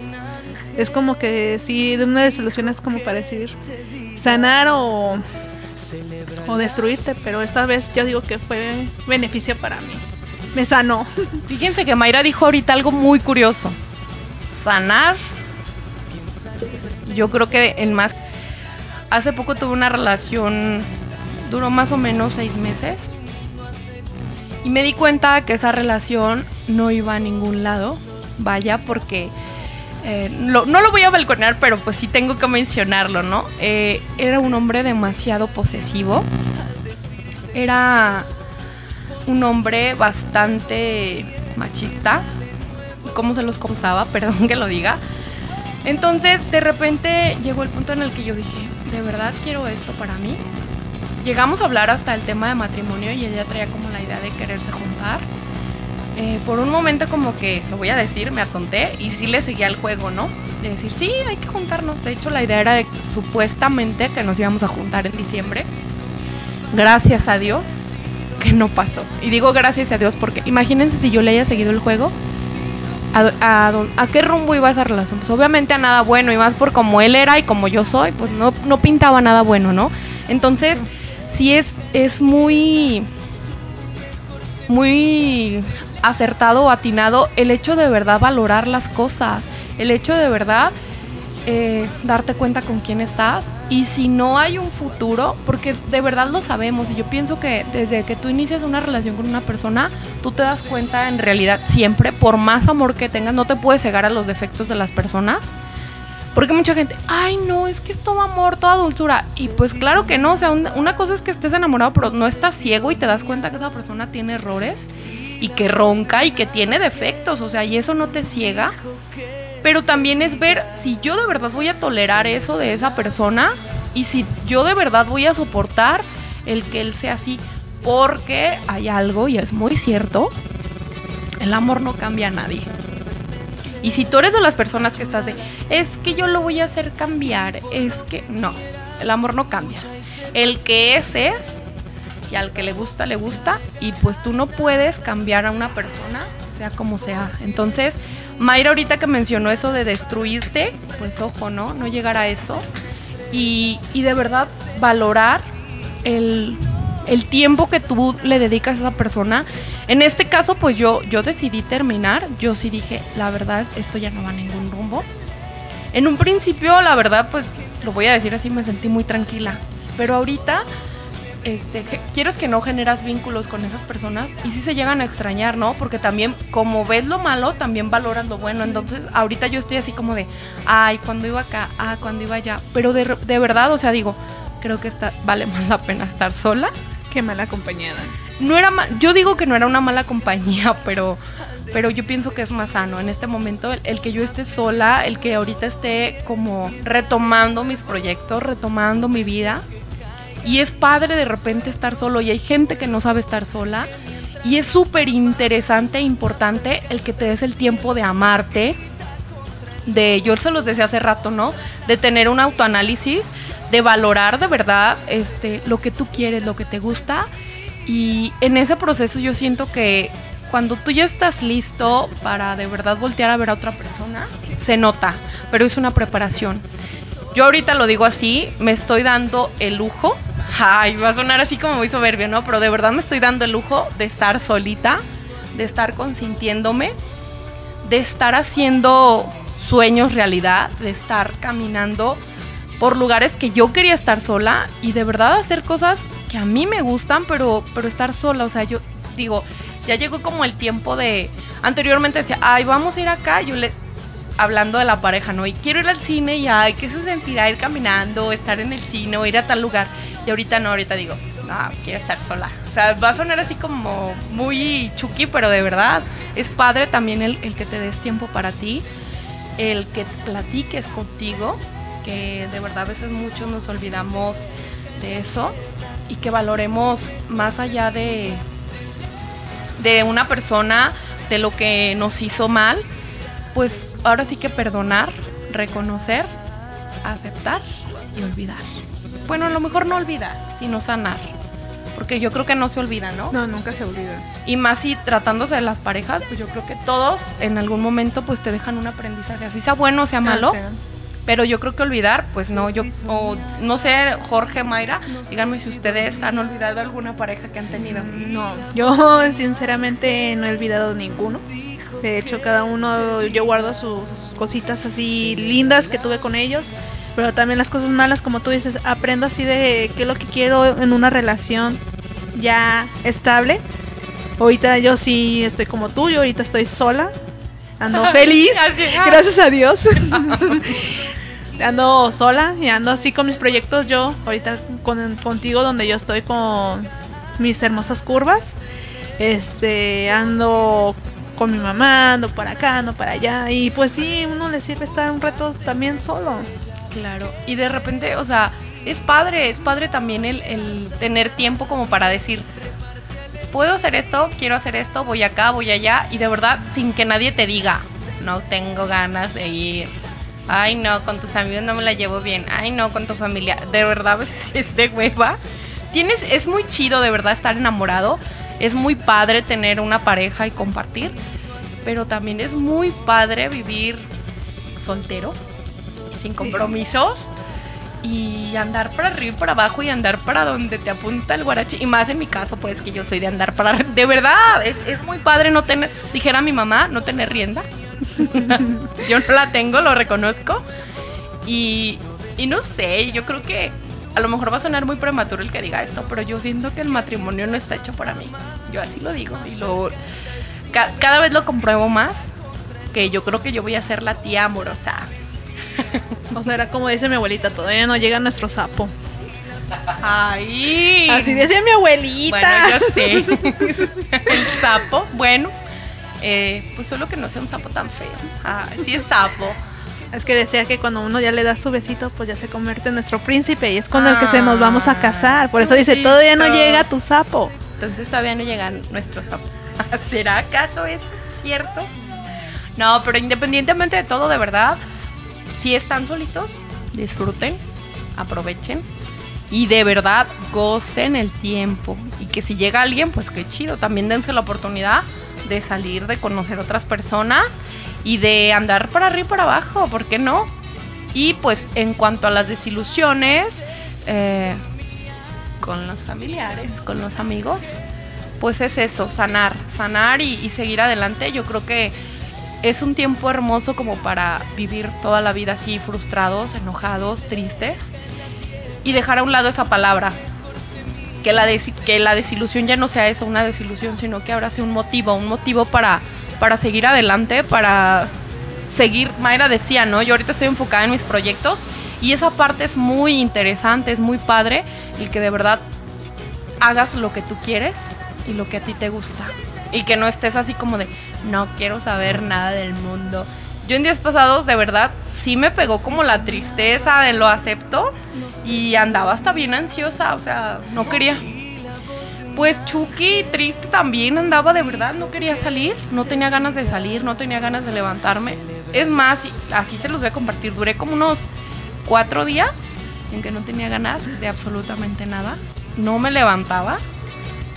Es como que sí, de una desilusión es como para decir sanar o, o destruirte. Pero esta vez yo digo que fue beneficio para mí. Me sanó. Fíjense que Mayra dijo ahorita algo muy curioso. Sanar. Yo creo que en más. Hace poco tuve una relación. Duró más o menos seis meses. Y me di cuenta que esa relación no iba a ningún lado. Vaya, porque. eh, no lo voy a balconear, pero pues sí tengo que mencionarlo, ¿no? Eh, era un hombre demasiado posesivo. Era un hombre bastante machista. ¿Cómo se los causaba? Perdón que lo diga. Entonces, de repente llegó el punto en el que yo dije, ¿de verdad quiero esto para mí? Llegamos a hablar hasta el tema de matrimonio y ella traía como la idea de quererse juntar. Eh, por un momento como que, lo voy a decir, me atonté y sí le seguía el juego, ¿no? De decir, sí, hay que juntarnos. De hecho, la idea era de supuestamente que nos íbamos a juntar en diciembre. Gracias a Dios que no pasó. Y digo gracias a Dios porque imagínense si yo le haya seguido el juego. ¿A, qué rumbo iba esa relación? Pues obviamente a nada bueno y más por como él era y como yo soy, pues no, no pintaba nada bueno, ¿no? Entonces, sí es, es muy, muy acertado o atinado el hecho de verdad valorar las cosas, el hecho de verdad eh, darte cuenta con quién estás y si no hay un futuro, porque de verdad lo sabemos y yo pienso que desde que tú inicias una relación con una persona, tú te das cuenta en realidad siempre, por más amor que tengas, no te puedes cegar a los defectos de las personas. Porque mucha gente, ay no, es que es todo amor, toda dulzura. Y pues claro que no, o sea, una, cosa es que estés enamorado, pero no estás ciego y te das cuenta que esa persona tiene errores y que ronca y que tiene defectos, o sea, y eso no te ciega. Pero también es ver si yo de verdad voy a tolerar eso de esa persona y si yo de verdad voy a soportar el que él sea así. Porque hay algo, y es muy cierto, el amor no cambia a nadie. Y si tú eres de las personas que estás de, es que yo lo voy a hacer cambiar, es que no, el amor no cambia. El que es es, y al que le gusta, le gusta, y pues tú no puedes cambiar a una persona, sea como sea. Entonces, Mayra ahorita que mencionó eso de destruirte, pues ojo, ¿no? No llegar a eso. Y, y de verdad valorar el, el tiempo que tú le dedicas a esa persona. En este caso, pues yo, yo decidí terminar. Yo sí dije, la verdad, esto ya no va a ningún rumbo. En un principio, la verdad, pues lo voy a decir así, me sentí muy tranquila. Pero ahorita, este, que- quieres que no generas vínculos con esas personas y sí se llegan a extrañar, ¿no? Porque también, como ves lo malo, también valoras lo bueno. Entonces, ahorita yo estoy así como de, ay, cuando iba acá, ah, cuando iba allá. Pero de, de verdad, o sea, digo, creo que está, vale más la pena estar sola Qué mala acompañada. no era ma- yo digo que no era una mala compañía, pero pero yo pienso que es más sano en este momento el, el que yo esté sola, el que ahorita esté como retomando mis proyectos, retomando mi vida. Y es padre de repente estar solo y hay gente que no sabe estar sola. Y es súper interesante e importante el que te des el tiempo de amarte, de, yo se los decía hace rato, ¿no? De tener un autoanálisis, de valorar de verdad este, lo que tú quieres, lo que te gusta. Y en ese proceso yo siento que cuando tú ya estás listo para de verdad voltear a ver a otra persona, se nota, pero es una preparación. Yo ahorita lo digo así, me estoy dando el lujo. Ay, va a sonar así como muy soberbio, ¿no? Pero de verdad me estoy dando el lujo de estar solita, de estar consintiéndome, de estar haciendo sueños realidad, de estar caminando por lugares que yo quería estar sola y de verdad hacer cosas que a mí me gustan, pero, pero estar sola. O sea, yo digo, ya llegó como el tiempo de. Anteriormente decía, ay, vamos a ir acá. Yo le. Hablando de la pareja, ¿no? Y quiero ir al cine y, ay, ¿qué se sentirá ir caminando, estar en el cine o ir a tal lugar? Y ahorita no, ahorita digo, ah, quiero estar sola. O sea, va a sonar así como muy chucky, pero de verdad es padre también el, el que te des tiempo para ti, el que platiques contigo, que de verdad a veces muchos nos olvidamos de eso y que valoremos más allá de, de una persona, de lo que nos hizo mal, pues ahora sí que perdonar, reconocer, aceptar y olvidar. Bueno, a lo mejor no olvidar, sino sanar. Porque yo creo que no se olvida, ¿no? No, nunca se olvida. Y más si tratándose de las parejas, pues yo creo que todos en algún momento pues te dejan un aprendizaje, así sea bueno o sea malo. Sea, Pero yo creo que olvidar, pues no, yo, o no sé, Jorge, Mayra, díganme si ustedes han olvidado alguna pareja que han tenido. No, yo sinceramente no he olvidado ninguno. De hecho, cada uno, yo guardo sus cositas así lindas que tuve con ellos. Pero también las cosas malas, como tú dices, aprendo así de qué es lo que quiero en una relación ya estable. Ahorita yo sí estoy como tú, yo ahorita estoy sola. Ando feliz, ah. gracias a Dios. ando sola y ando así con mis proyectos yo, ahorita con, contigo donde yo estoy con mis hermosas curvas. Este, ando con mi mamá, ando para acá, ando para allá. Y pues sí, uno le sirve estar un rato también solo. Claro. Y de repente, o sea, es padre, es padre también el, tener tiempo como para decir, puedo hacer esto, quiero hacer esto, voy acá, voy allá, y de verdad, sin que nadie te diga, no tengo ganas de ir. Ay, no, con tus amigos no me la llevo bien. Ay, no, con tu familia. De verdad, a veces es de hueva. Tienes, es muy chido de verdad estar enamorado. Es muy padre tener una pareja y compartir. Pero también es muy padre vivir soltero, sin compromisos. Y andar para arriba y para abajo y andar para donde te apunta el guarache. Y más en mi caso, pues que yo soy de andar para arriba. De verdad, es, es muy padre no tener, dijera mi mamá, no tener rienda. yo no la tengo, lo reconozco. Y, y no sé, yo creo que a lo mejor va a sonar muy prematuro el que diga esto, pero yo siento que el matrimonio no está hecho para mí. Yo así lo digo y lo ca- cada vez lo compruebo más que yo creo que yo voy a ser la tía amorosa. O sea, era como dice mi abuelita, todavía no llega nuestro sapo. Ay. Así decía mi abuelita. Bueno, yo sé. el sapo, bueno, eh, pues solo que no sea un sapo tan feo. Ah, sí es sapo. Es que decía que cuando uno ya le da su besito, pues ya se convierte en nuestro príncipe y es con el que se nos vamos a casar. Por eso dice, todavía no llega tu sapo. Entonces todavía no llegan nuestros sapo. ¿Será acaso eso cierto? No, pero independientemente de todo, de verdad, si están solitos, disfruten, aprovechen y de verdad gocen el tiempo. Y que si llega alguien, pues qué chido. También dense la oportunidad de salir, de conocer otras personas y de andar para arriba y para abajo, ¿por qué no? Y pues en cuanto a las desilusiones, eh, con los familiares, con los amigos, pues es eso, sanar, sanar y, y seguir adelante. Yo creo que es un tiempo hermoso como para vivir toda la vida así frustrados, enojados, tristes y dejar a un lado esa palabra. Que la, que la desilusión ya no sea eso, una desilusión, sino que ahora sea un motivo, un motivo para, para seguir adelante, para seguir, Mayra decía, ¿no? Yo ahorita estoy enfocada en mis proyectos y esa parte es muy interesante, es muy padre, el que de verdad hagas lo que tú quieres y lo que a ti te gusta. Y que no estés así como de, no quiero saber nada del mundo. Yo en días pasados, de verdad, sí me pegó como la tristeza de lo acepto y andaba hasta bien ansiosa, o sea, no quería. Pues Chucky, triste también, andaba de verdad, no quería salir, no tenía ganas de salir, no tenía ganas de levantarme. Es más, así se los voy a compartir, duré como unos cuatro días en que no tenía ganas de absolutamente nada, no me levantaba.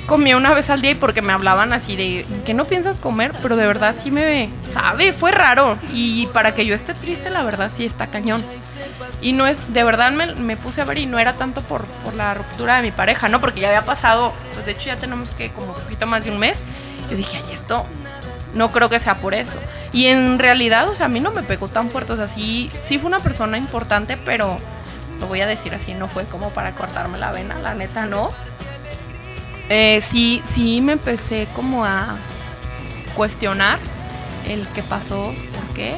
Comía una vez al día y porque me hablaban así de que no piensas comer, pero de verdad sí me sabe, fue raro. Y para que yo esté triste, la verdad sí está cañón. Y no es, de verdad me, me puse a ver y no era tanto por, por la ruptura de mi pareja, ¿no? Porque ya había pasado, pues de hecho ya tenemos que como un poquito más de un mes. Yo dije, ay, esto no creo que sea por eso. Y en realidad, o sea, a mí no me pegó tan fuerte, o sea, sí, sí fue una persona importante, pero lo voy a decir así, no fue como para cortarme la vena, la neta no. Eh, sí, sí me empecé como a cuestionar el qué pasó, por qué.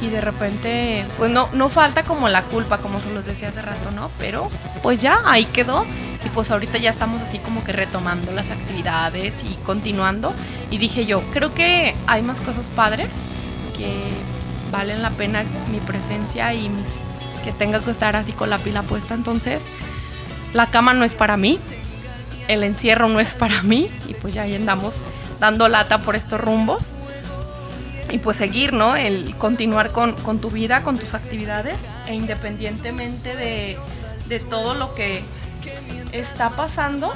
Y de repente, pues no, no falta como la culpa, como se los decía hace rato, ¿no? Pero pues ya, ahí quedó. Y pues ahorita ya estamos así como que retomando las actividades y continuando. Y dije yo, creo que hay más cosas padres que valen la pena mi presencia y que tenga que estar así con la pila puesta. Entonces, la cama no es para mí, el encierro no es para mí. Y pues ya ahí andamos dando lata por estos rumbos y pues seguir, ¿no? El continuar con, con tu vida, con tus actividades e independientemente de, de todo lo que está pasando,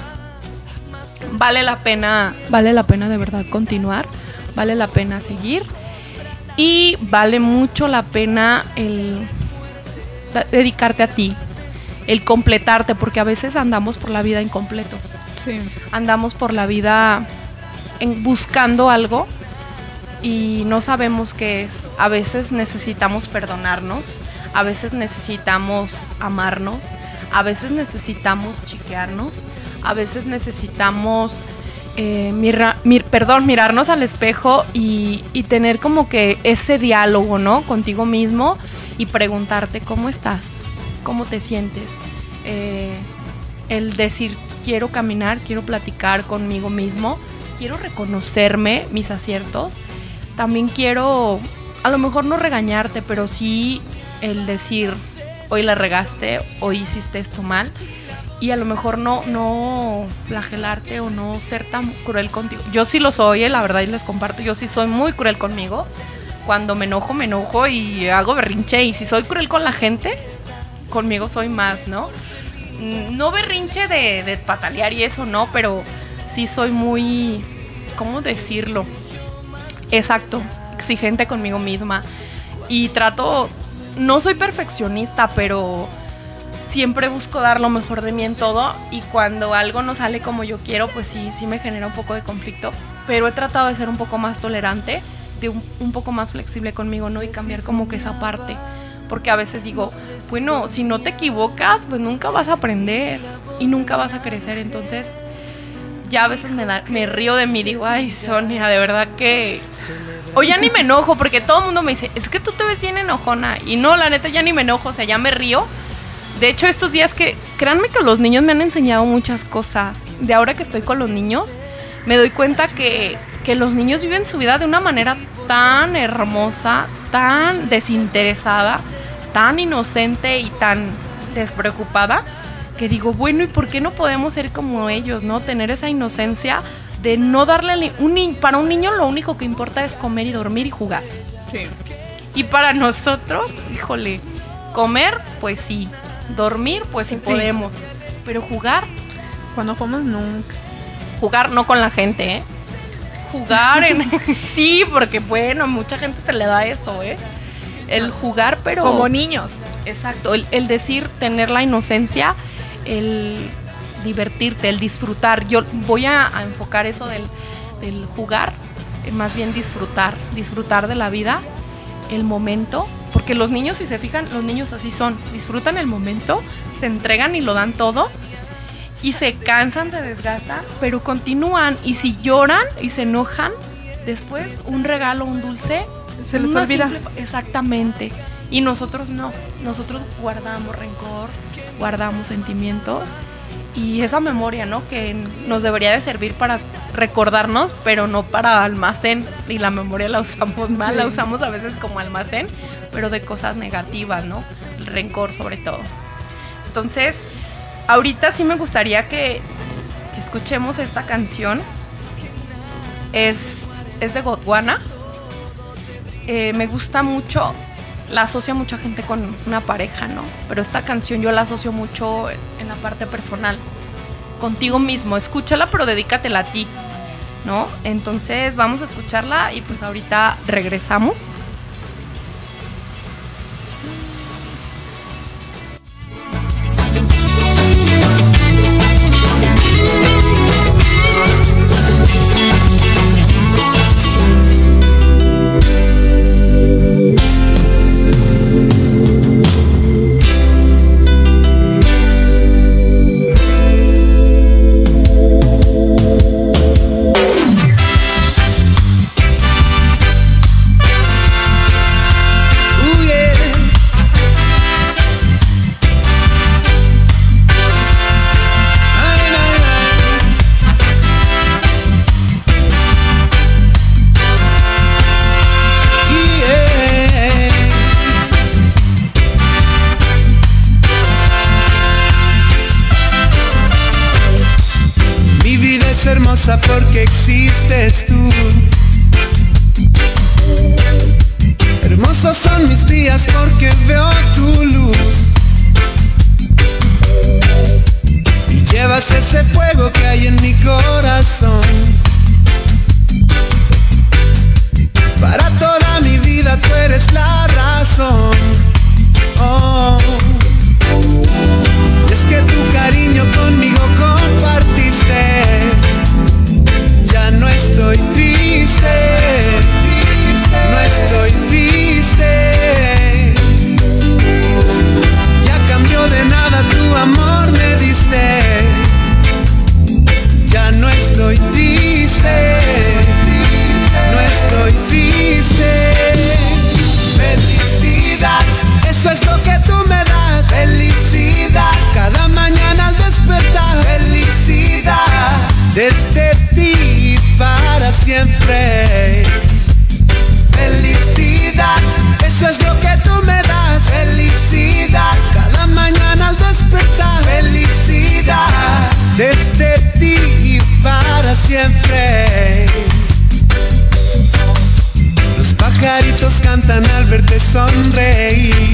vale la pena, vale la pena de verdad continuar, vale la pena seguir y vale mucho la pena el dedicarte a ti, el completarte, porque a veces andamos por la vida incompletos Andamos por la vida buscando algo y no sabemos qué es. A veces necesitamos perdonarnos, a veces necesitamos amarnos, a veces necesitamos chiquearnos, a veces necesitamos eh, perdón, mirarnos al espejo y, y tener como que ese diálogo, ¿no? Contigo mismo y preguntarte cómo estás, cómo te sientes. Eh, el decir quiero caminar, quiero platicar conmigo mismo, quiero reconocerme mis aciertos, también quiero a lo mejor no regañarte, pero sí el decir hoy la regaste, hoy hiciste esto mal y a lo mejor no no flagelarte o no ser tan cruel contigo. Yo sí lo soy, eh, la verdad y les comparto, yo sí soy muy cruel conmigo. Cuando me enojo, me enojo y hago berrinche y si soy cruel con la gente, conmigo soy más, ¿no? Mm, no berrinche de, patalear y eso, no, pero sí soy muy, ¿cómo decirlo? Exacto, exigente conmigo misma. Y trato, no soy perfeccionista, pero siempre busco dar lo mejor de mí en todo. Y cuando algo no sale como yo quiero, pues sí, sí me genera un poco de conflicto. Pero he tratado de ser un poco más tolerante, de un, un poco más flexible conmigo, ¿no? Y cambiar como que esa parte. Porque a veces digo, bueno, si no te equivocas, pues nunca vas a aprender y nunca vas a crecer. Entonces, ya a veces me, da, me río de mí, digo, ay, Sonia, de verdad que... O ya ni me enojo, porque todo el mundo me dice, es que tú te ves bien enojona. Y no, la neta, ya ni me enojo, o sea, ya me río. De hecho, estos días que, créanme que los niños me han enseñado muchas cosas. De ahora que estoy con los niños, me doy cuenta que, que los niños viven su vida de una manera tan hermosa, tan desinteresada, tan inocente y tan despreocupada, que digo, bueno, ¿y por qué no podemos ser como ellos, no? Tener esa inocencia de no darle un para un niño lo único que importa es comer y dormir y jugar. Sí. Y para nosotros, híjole, comer, pues sí, dormir, pues sí, Sí. podemos, pero jugar, Cuando fuimos nunca. jugar no con la gente, ¿eh? Jugar en sí, porque bueno, mucha gente se le da eso, ¿eh? El jugar, pero Como niños. Exacto, el, el decir, tener la inocencia, el divertirte, el disfrutar. Yo voy a, a enfocar eso del, del jugar, eh, más bien disfrutar, disfrutar de la vida, el momento, porque los niños, si se fijan, los niños así son, disfrutan el momento, se entregan y lo dan todo. Y se cansan, se desgastan, pero continúan. Y si lloran y se enojan, después un regalo, un dulce, Se les olvida. simple- exactamente. Y nosotros no. Nosotros guardamos rencor, guardamos sentimientos. Y esa memoria, ¿no? Que nos debería de servir para recordarnos, pero no para almacén. Y la memoria la usamos mal, Sí. la usamos a veces como almacén, pero de cosas negativas, ¿no? El rencor sobre todo. Entonces, ahorita sí me gustaría que, escuchemos esta canción. Es, es de Godwana. Eh, me gusta mucho. La asocia mucha gente con una pareja, ¿no? Pero esta canción yo la asocio mucho en la parte personal. Contigo mismo. Escúchala, pero dedícatela a ti, ¿no? Entonces vamos a escucharla y pues ahorita regresamos. Son mis días porque veo tu luz. Y llevas ese fuego que hay en mi corazón. Para toda mi vida tú eres la razón. Oh. Es que tu cariño conmigo compartiste. Ya no estoy triste. No estoy triste. Amor Los pajaritos cantan al verte sonreír.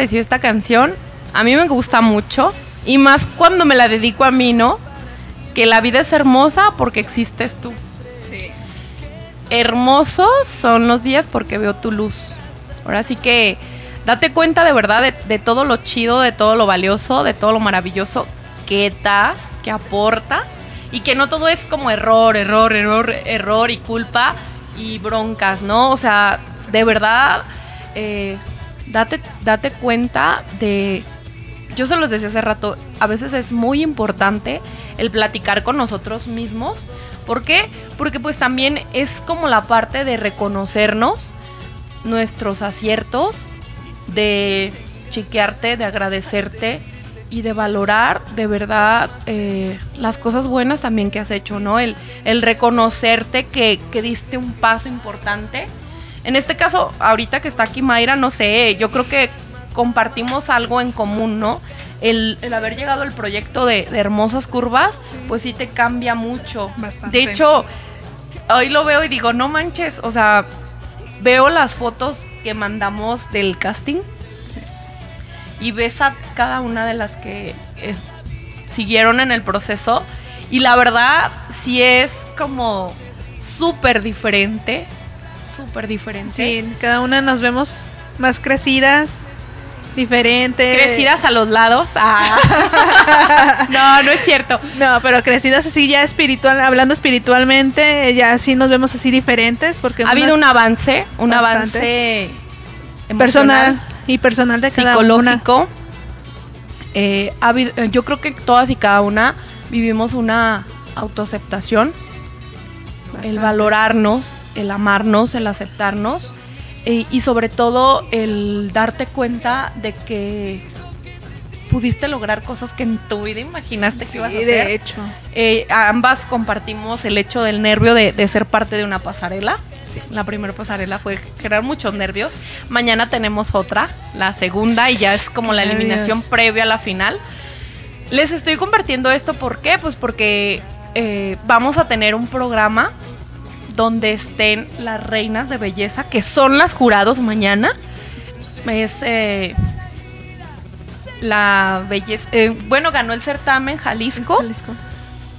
Pareció esta canción? A mí me gusta mucho. Y más cuando me la dedico a mí, ¿no? Que la vida es hermosa porque existes tú. Hermosos son los días porque veo tu luz. Ahora sí que date cuenta de verdad de, de todo lo chido, de todo lo valioso, de todo lo maravilloso que das, que aportas. Y que no todo es como error, error, error, error y culpa y broncas, ¿no? O sea, de verdad, eh, date, date cuenta de... Yo se los decía hace rato, a veces es muy importante el platicar con nosotros mismos. ¿Por qué? Porque pues también es como la parte de reconocernos nuestros aciertos, de chequearte, de agradecerte y de valorar de verdad eh, las cosas buenas también que has hecho, ¿no? El, el reconocerte que, que diste un paso importante. En este caso, ahorita que está aquí Mayra, no sé, yo creo que compartimos algo en común, ¿no? El, el haber llegado al proyecto de, de Hermosas Curvas, pues sí te cambia mucho. Bastante. De hecho, hoy lo veo y digo, no manches, o sea, veo las fotos que mandamos del casting y ves a cada una de las que eh, siguieron en el proceso y la verdad sí es como súper diferente, súper diferente. Sí, cada una nos vemos más crecidas, diferentes. Crecidas a los lados. Ah. no, no es cierto. No, pero crecidas así ya espiritual, hablando espiritualmente, ya sí nos vemos así diferentes porque Ha habido un avance, un avance personal y personal de cada una. psicológico. Eh, ha habido- eh, yo creo que todas y cada una vivimos una autoaceptación, el valorarnos, el amarnos, el aceptarnos eh, y sobre todo el darte cuenta de que pudiste lograr cosas que en tu vida imaginaste que Sí, ibas a hacer. de hecho. Eh, ambas compartimos el hecho del nervio de, de ser parte de una pasarela. La primera pasarela fue generar muchos nervios. Mañana tenemos otra, la segunda, y ya es como la eliminación previa a la final. Les estoy compartiendo esto, ¿por qué? Pues porque eh, vamos a tener un programa donde estén las reinas de belleza, que son las jurados mañana. Es eh, la belleza. eh, bueno, ganó el certamen Jalisco Jalisco.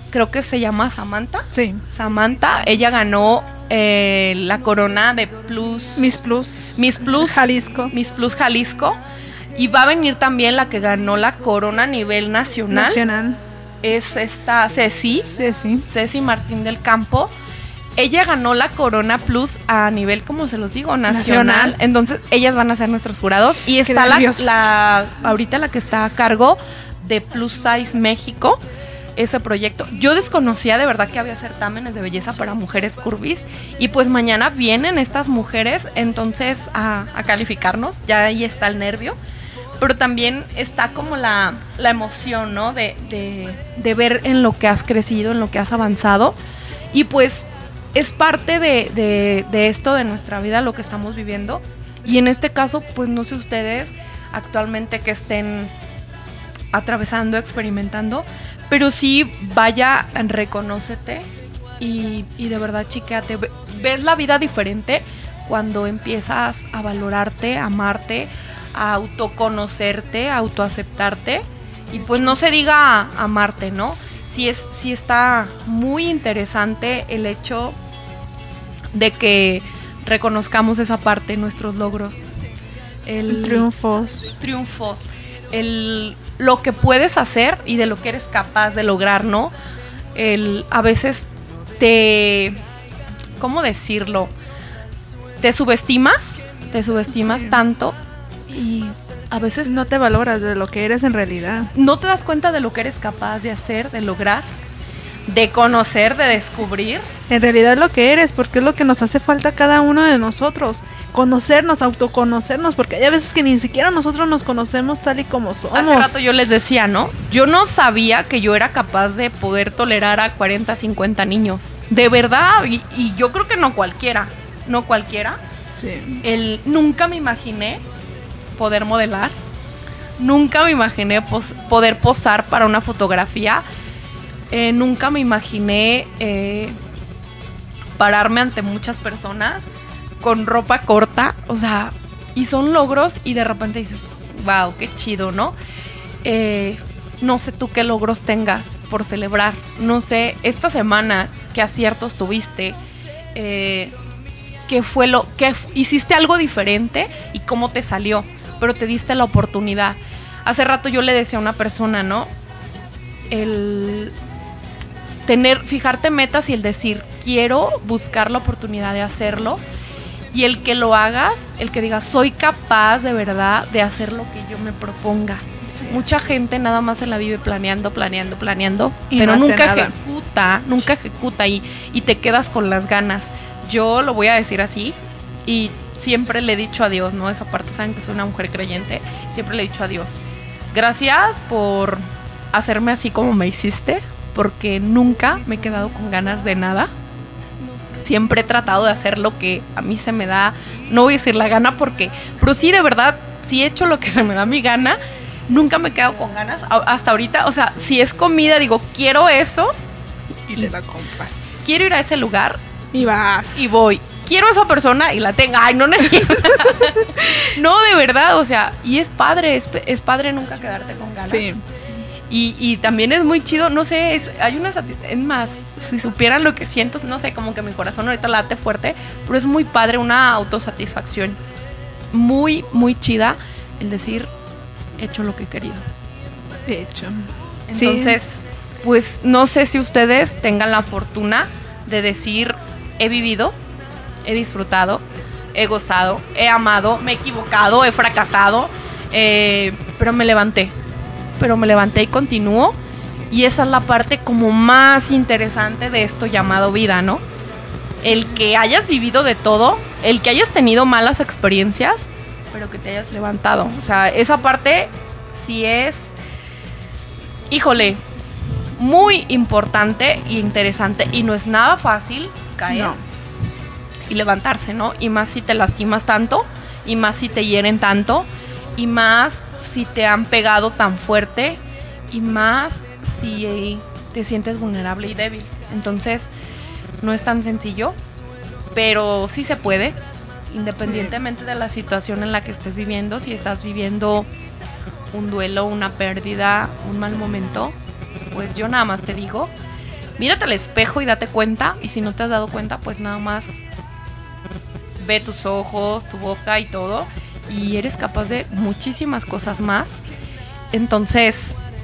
creo que se llama Samantha. Sí. Samantha, ella ganó eh, la corona de Plus Miss Plus. Miss Plus Jalisco. Miss Plus Jalisco. Y va a venir también la que ganó la corona a nivel nacional. Nacional. Es esta Ceci, sí. Ceci Martín del Campo. Ella ganó la Corona Plus a nivel, como se los digo, nacional. Nacional. Entonces, ellas van a ser nuestros jurados. Y está la, la- ahorita la que está a cargo de Plus Size México, ese proyecto. Yo desconocía de verdad que había certámenes de belleza para mujeres curvis. Y pues mañana vienen estas mujeres, entonces, a, a calificarnos. Ya ahí está el nervio pero también está como la, la emoción, ¿no? De, de- ver en lo que has crecido, en lo que has avanzado. Y pues es parte de, de- esto, de nuestra vida, lo que estamos viviendo. Y en este caso, pues no sé ustedes actualmente que estén atravesando, experimentando, pero sí vaya, reconócete y, y de verdad, chiqueate. Ve- Ves la vida diferente cuando empiezas a valorarte, a amarte, a autoconocerte, a autoaceptarte y pues no se diga amarte, ¿no? Sí, es, sí está muy interesante el hecho de que reconozcamos esa parte, nuestros logros. El, Triunfos. triunfos, el, lo que puedes hacer y de lo que eres capaz de lograr, ¿no? El, a veces te, ¿cómo decirlo? Te subestimas, te subestimas Sí. tanto y a veces No te valoras de lo que eres en realidad. no te das cuenta de lo que eres capaz de hacer, de lograr, de conocer, de descubrir. En realidad lo que eres, porque es lo que nos hace falta a cada uno de nosotros. Conocernos, autoconocernos, porque hay veces que ni siquiera nosotros nos conocemos tal y como somos. Hace rato yo les decía, ¿no? Yo no sabía que yo era capaz de poder tolerar a 40, 50 niños. De verdad, y, y yo creo que no cualquiera, no cualquiera. Sí. El, nunca me imaginé poder modelar. Nunca me imaginé poder posar para una fotografía. Eh, nunca me imaginé eh, pararme ante muchas personas con ropa corta. O sea, y son logros y de repente dices, wow, qué chido, ¿no? Eh, no sé tú qué logros tengas por celebrar. No sé, esta semana qué aciertos tuviste. Eh, qué fue lo que hiciste algo diferente y cómo te salió, pero te diste la oportunidad. Hace rato yo le decía a una persona, ¿no? El tener fijarte metas y el decir, quiero buscar la oportunidad de hacerlo y el que lo hagas, el que digas, soy capaz de verdad de hacer lo que yo me proponga. Mucha gente nada más se la vive planeando, planeando, planeando, Y pero no nunca nada. ejecuta, nunca ejecuta y, y te quedas con las ganas. Yo lo voy a decir así y siempre le he dicho a Dios, ¿no? Esa parte, saben que soy una mujer creyente, siempre le he dicho a Dios, gracias por hacerme así como me hiciste, porque nunca me he quedado con ganas de nada. Siempre he tratado de hacer lo que a mí se me da, no voy a decir la gana porque, pero sí de verdad, sí he hecho lo que se me da mi gana, nunca me he quedado con ganas hasta ahorita, o sea, si es comida, digo, quiero eso, Y te la compras. quiero ir a ese lugar Y vas. y voy. Quiero esa persona y la tengo. Ay, no necesito. no, de verdad, o sea, y es padre, es, es padre nunca quedarte con ganas. Sí. Y, y también es muy chido, no sé, es, hay una sati- es más, si supieran lo que siento, no sé, como que mi corazón ahorita late fuerte, pero es muy padre, una autosatisfacción muy, muy chida el decir, he hecho lo que he querido. De hecho. Sí. Entonces, pues no sé si ustedes tengan la fortuna de decir, he vivido, he disfrutado, he gozado, he amado, me he equivocado, he fracasado, eh, pero me levanté. Pero me levanté y continúo. Y esa es la parte como más interesante de esto llamado vida, ¿no? El que hayas vivido de todo, el que hayas tenido malas experiencias, pero que te hayas levantado. O sea, esa parte sí es híjole, muy importante e interesante y no es nada fácil caer No. Y levantarse, ¿no? Y más si te lastimas tanto, y más si te hieren tanto, y más si te han pegado tan fuerte, y más si te sientes vulnerable y débil. Entonces, no es tan sencillo, pero sí se puede, independientemente de la situación en la que estés viviendo, si estás viviendo un duelo, una pérdida, un mal momento, pues yo nada más te digo, mírate al espejo y date cuenta, y si no te has dado cuenta, pues nada más ve tus ojos, tu boca y todo, y eres capaz de muchísimas cosas más. Entonces,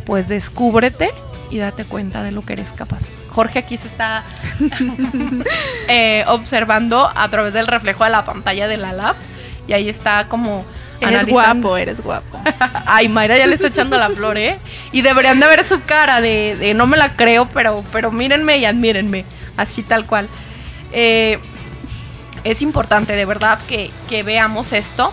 pues descúbrete y date cuenta de lo que eres capaz. Jorge aquí se está eh, observando a través del reflejo de la pantalla de la lab y ahí está como Eres analizando. guapo, eres guapo. Ay, Mayra ya le está echando la flor, ¿eh? Y deberían de ver su cara de, de no me la creo, pero, pero mírenme y admírenme, así tal cual. Eh, es importante, de verdad, que, que veamos esto.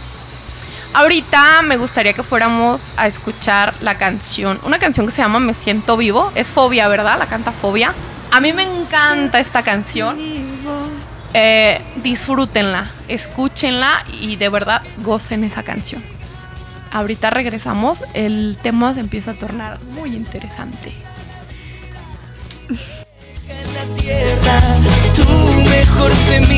Ahorita me gustaría que fuéramos a escuchar la canción, una canción que se llama Me Siento Vivo. Es Fobia, ¿verdad? La canta Fobia. A mí me encanta esta canción. Eh, disfrútenla, escúchenla y de verdad gocen esa canción. Ahorita regresamos, el tema se empieza a tornar muy interesante. en la tierra, tu mejor semilla.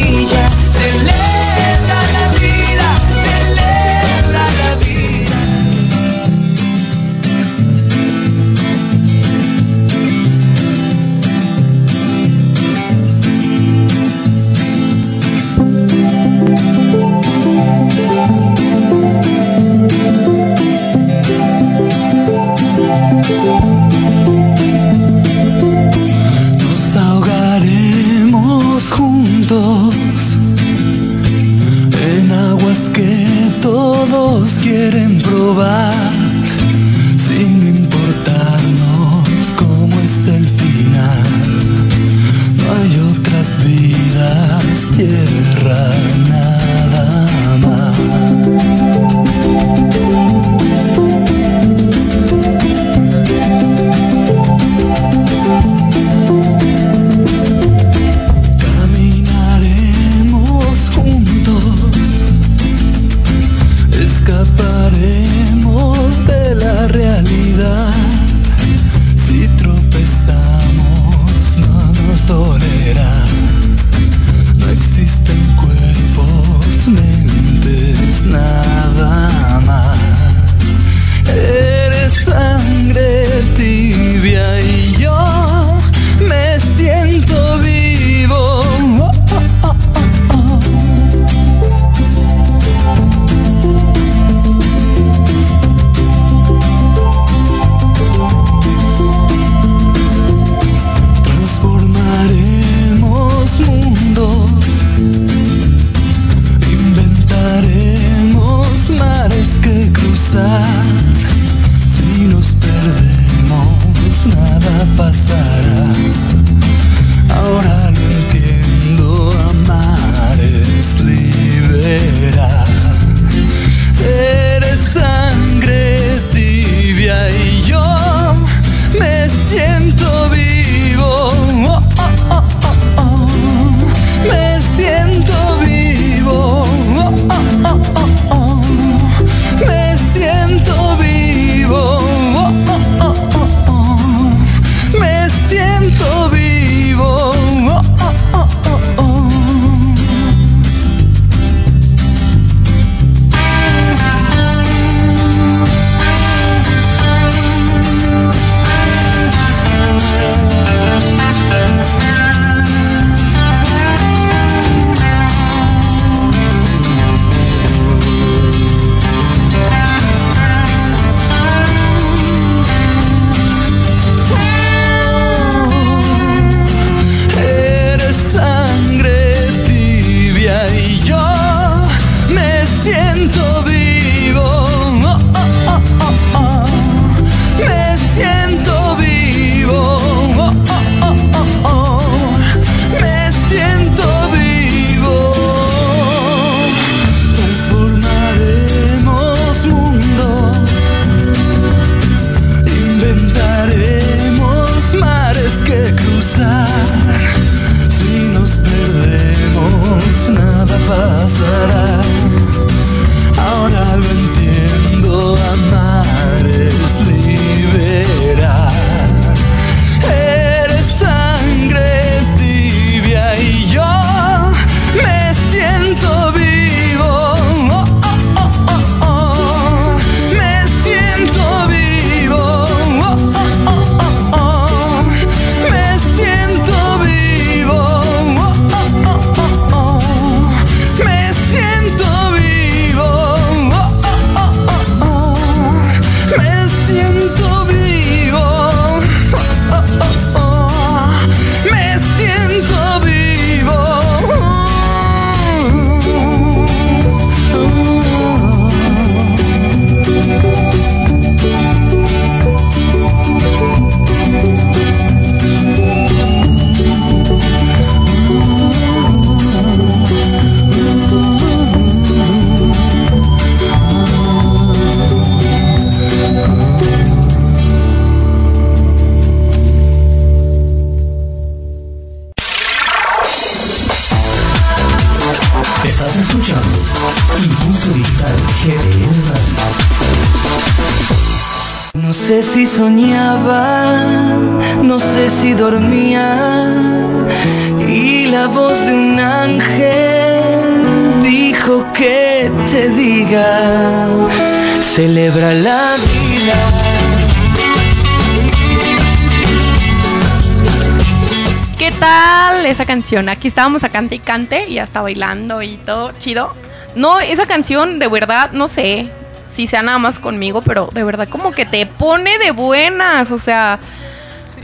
estábamos a cante y cante y hasta bailando y todo chido. No, esa canción de verdad, no sé si sea nada más conmigo, pero de verdad como que te pone de buenas, o sea...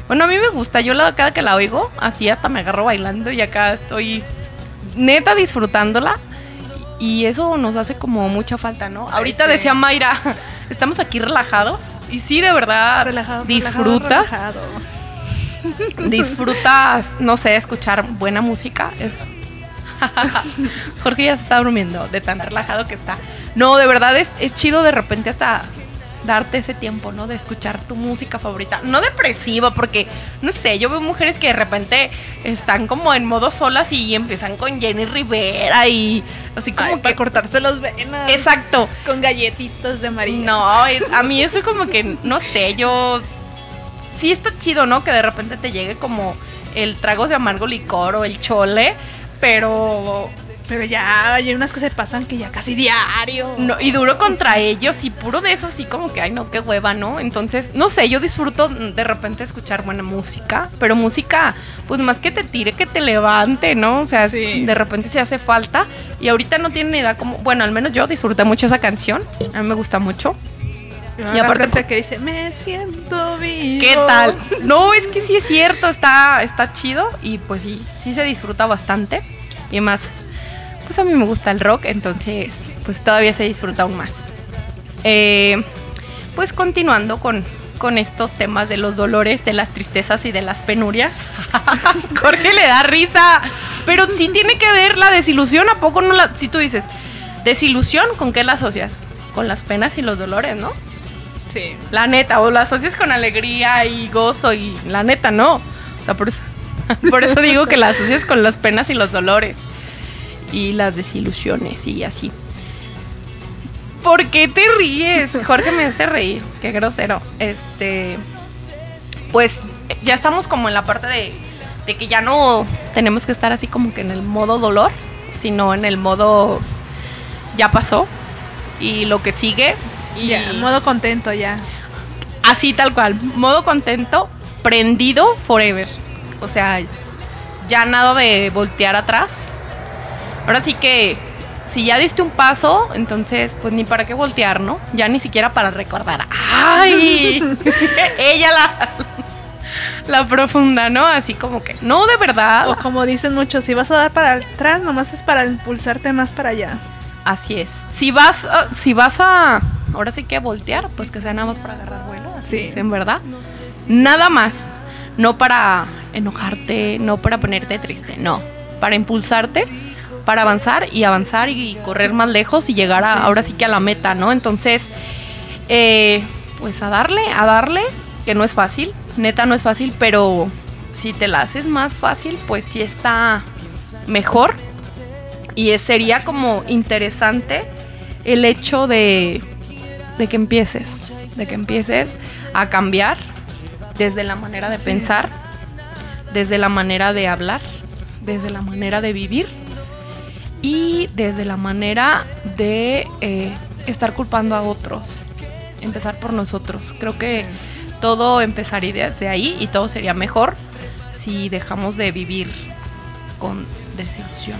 Bueno, a mí me gusta, yo la, cada que la oigo, así hasta me agarro bailando y acá estoy neta disfrutándola y eso nos hace como mucha falta, ¿no? Ahorita decía Mayra, estamos aquí relajados y sí, de verdad, relajado, disfrutas disfrutas, no sé, escuchar buena música. Es- Jorge ya se está durmiendo de tan relajado que está. No, de verdad es, es chido de repente hasta darte ese tiempo, ¿no? De escuchar tu música favorita. No depresiva, porque, no sé, yo veo mujeres que de repente están como en modo solas y empiezan con Jenny Rivera y así como Ay, que... para cortarse los venas. Exacto. Con galletitas de María. No, es- a mí eso como que, no sé, yo... Sí está chido, ¿no? Que de repente te llegue como el tragos de amargo licor o el chole, pero... Pero ya hay unas que se pasan que ya casi diario. No, y duro contra ellos y puro de eso así como que, ay no, qué hueva, ¿no? Entonces, no sé, yo disfruto de repente escuchar buena música, pero música, pues más que te tire, que te levante, ¿no? O sea, Sí. de repente se hace falta y ahorita no tienen ni idea como, bueno, al menos yo disfruté mucho esa canción, a mí me gusta mucho. Y aparte aparte- que dice, me siento vivo. ¿Qué tal? No, es que sí es cierto, está, está chido y pues sí, sí se disfruta bastante. Y más, pues a mí me gusta el rock, entonces pues todavía se disfruta aún más. Eh, pues continuando con, con estos temas de los dolores, de las tristezas y de las penurias. Jorge le da risa, pero sí tiene que ver la desilusión, ¿a poco no la... Si tú dices, desilusión, ¿con qué la asocias? Con las penas y los dolores, ¿no? La neta, o la asocias con alegría y gozo y la neta no. O sea, por eso, por eso digo que la asocias con las penas y los dolores y las desilusiones y así. ¿Por qué te ríes? Jorge me hace reír, qué grosero. Este, pues ya estamos como en la parte de, de que ya no tenemos que estar así como que en el modo dolor, sino en el modo ya pasó y lo que sigue. Y Ya, modo contento ya. Así tal cual, modo contento, prendido forever. O sea, ya nada de voltear atrás. Ahora sí que si ya diste un paso, entonces pues ni para qué voltear, ¿no? Ya ni siquiera para recordar. ¡Ay! Ella la la profunda, ¿no? Así como que, no, de verdad. O como dicen muchos, si vas a dar para atrás, nomás es para impulsarte más para allá. Así es. Si vas, a- si vas a, ahora sí que voltear, pues que sea nada más para agarrar vuelo. Así Sí. es, en verdad. Nada más. No para enojarte, no para ponerte triste, no. Para impulsarte, para avanzar y avanzar y correr más lejos y llegar a, ahora sí que a la meta, ¿no? Entonces, eh, pues a darle, a darle, que no es fácil, neta no es fácil, pero si te la haces más fácil, pues sí está mejor. Y sería como interesante el hecho de, de que empieces, de que empieces a cambiar desde la manera de pensar, desde la manera de hablar, desde la manera de vivir y desde la manera de eh, estar culpando a otros. Empezar por nosotros. Creo que todo empezaría desde ahí y todo sería mejor si dejamos de vivir con desilusión.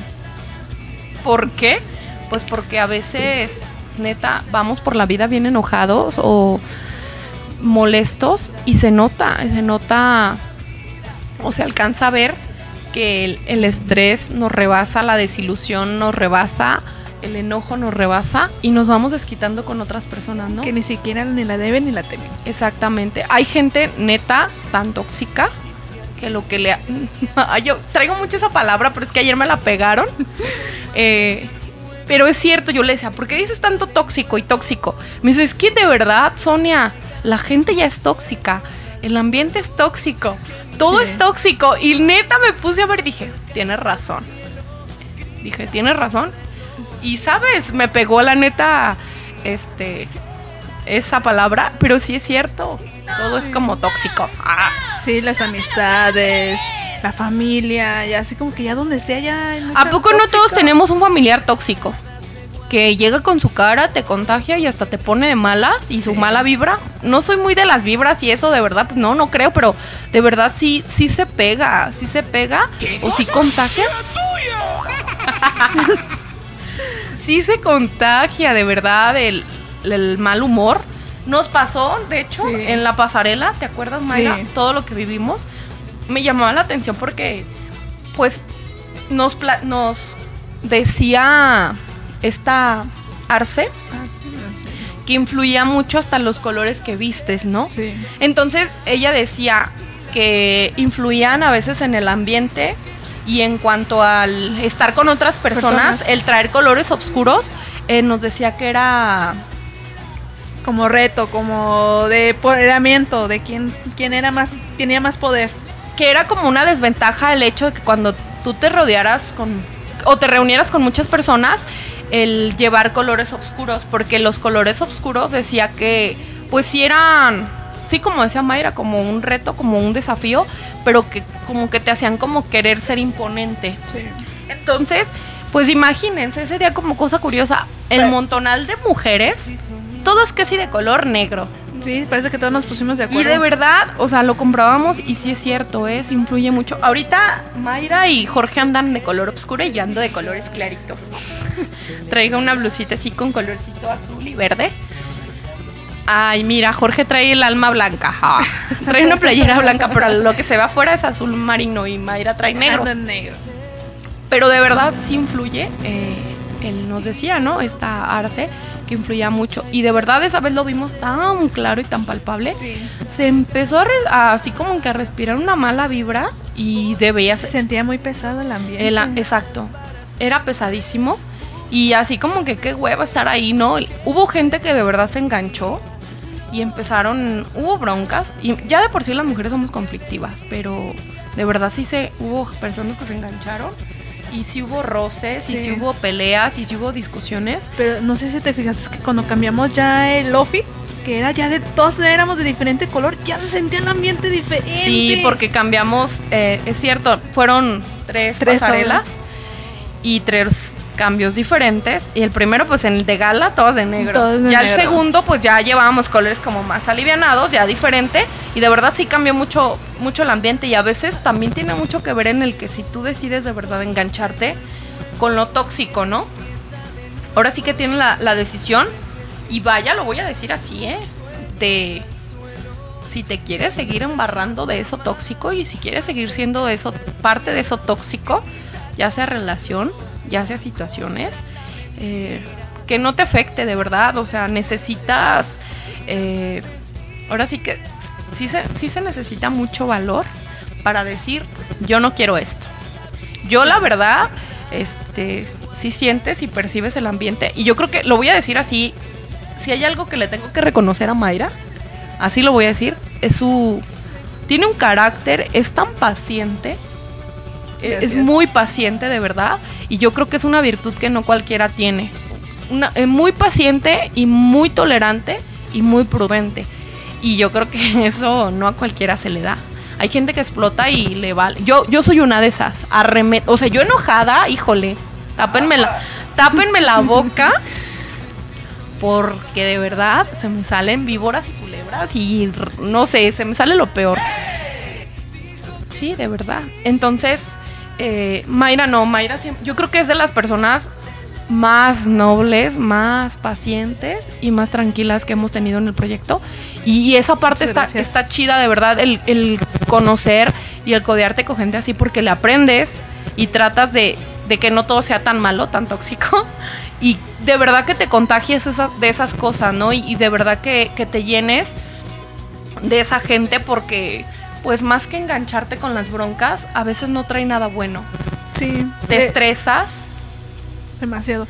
¿Por qué? Pues porque a veces, neta, vamos por la vida bien enojados o molestos y se nota, se nota o se alcanza a ver que el, el estrés nos rebasa, la desilusión nos rebasa, el enojo nos rebasa y nos vamos desquitando con otras personas, ¿no? Que ni siquiera ni la deben ni la temen. Exactamente. Hay gente neta tan tóxica que lo que le... ha- Yo traigo mucho esa palabra, pero es que ayer me la pegaron. Eh, pero es cierto, yo le decía, ¿por qué dices tanto tóxico y tóxico? Me dice, es que de verdad, Sonia, la gente ya es tóxica. El ambiente es tóxico. Todo Sí. es tóxico. Y neta me puse a ver y dije, tienes razón. Dije, tienes razón. Y sabes, me pegó la neta, este, esa palabra, pero sí es cierto. Todo es como tóxico. Ah, Sí, las amistades, la familia, ya así como que ya donde sea ya hay ¿A poco no todos tenemos un familiar tóxico? Que llega con su cara, te contagia y hasta te pone de malas y su mala vibra. No soy muy de las vibras y eso de verdad, pues no, no creo, pero de verdad sí, sí se pega, sí se pega o sí contagia. sí se contagia de verdad el, el mal humor. Nos pasó, de hecho, Sí. en la pasarela, ¿te acuerdas, Mayra? Sí. Todo lo que vivimos. Me llamaba la atención porque, pues, nos, pla- nos decía esta Arce, que influía mucho hasta los colores que vistes, ¿no? Sí. Entonces ella decía que influían a veces en el ambiente y en cuanto al estar con otras personas, Personas. el traer colores oscuros, eh, nos decía que era Como reto, como de empoderamiento, de quién, quién era más, tenía más poder. que era como una desventaja el hecho de que cuando tú te rodearas con o te reunieras con muchas personas el llevar colores oscuros porque los colores oscuros decía que pues sí eran sí como decía Mayra como un reto como un desafío pero que como que te hacían como querer ser imponente. Entonces pues imagínense sería como cosa curiosa el Pero- montonal de mujeres todas casi de color negro Sí, parece que todos nos pusimos de acuerdo. y de verdad, o sea, lo comprobamos y sí es cierto, ¿eh? Influye mucho. Ahorita Mayra y Jorge andan de color oscuro y yo ando de colores claritos. Traigo una blusita así con colorcito azul y verde. Ay, mira, Jorge trae el alma blanca. Ah, Trae una playera blanca, pero lo que se ve afuera es azul marino y Mayra trae negro. Negro. Pero de verdad sí influye. eh, él nos decía, ¿no? Esta Arce, que influía mucho. Y de verdad esa vez lo vimos tan claro y tan palpable. Sí. Se empezó a, así como que a respirar una mala vibra y de veías Se sentía muy pesado el ambiente. el- exacto. Era pesadísimo. Y así como que qué hueva estar ahí, ¿no? Hubo gente que de verdad se enganchó y empezaron, hubo broncas. Y ya de por sí las mujeres somos conflictivas, pero de verdad sí se, hubo personas que se engancharon. Y sí hubo roces, y sí hubo peleas, y sí hubo discusiones. Pero no sé si te fijas que cuando cambiamos ya el outfit, que era ya de todos éramos de diferente color, ya se sentía el ambiente diferente. Sí, porque cambiamos, eh, es cierto, fueron tres, Tres pasarelas y tres cambios diferentes. Y el primero, pues en el de gala, todos de negro. Todos de ya el negro. segundo, pues ya llevábamos colores como más alivianados, ya diferente. Y de verdad sí cambió mucho, mucho el ambiente. Y a veces también tiene mucho que ver en el que si tú decides de verdad engancharte con lo tóxico, ¿no? Ahora sí que tiene la, la decisión. Y vaya, lo voy a decir así, ¿eh? De si te quieres seguir embarrando de eso tóxico y si quieres seguir siendo eso parte de eso tóxico, ya sea relación, ya sea situaciones, eh, que no te afecte de verdad. O sea, necesitas. eh, ahora sí que sí se, sí se necesita mucho valor para decir, yo no quiero esto. Yo la verdad, este, sí sientes y percibes el ambiente. Y yo creo que lo voy a decir así. Si hay algo que le tengo que reconocer a Mayra, así lo voy a decir, es su... Tiene un carácter, es tan paciente, eh, es muy paciente de verdad, y yo creo que es una virtud que no cualquiera tiene. Una, eh, muy paciente y muy tolerante y muy prudente. Y yo creo que eso no a cualquiera se le da. Hay gente que explota y le vale. Yo, yo soy una de esas. Arreme- o sea, yo enojada, híjole, tápenme la, tápenme la boca porque de verdad se me salen víboras y culebras y no sé, se me sale lo peor. Sí, de verdad. Entonces, eh, Mayra no, Mayra siempre, yo creo que es de las personas más nobles, más pacientes y más tranquilas que hemos tenido en el proyecto. Y esa parte está, chida, de verdad, el, el conocer y el codearte con gente así porque le aprendes y tratas de, de que no todo sea tan malo, tan tóxico. Y de verdad que te contagies esa- de esas cosas, ¿no? Y, y de verdad que, que te llenes de esa gente porque, pues más que engancharte con las broncas, a veces no trae nada bueno. Sí. Te Eh, estresas. demasiado.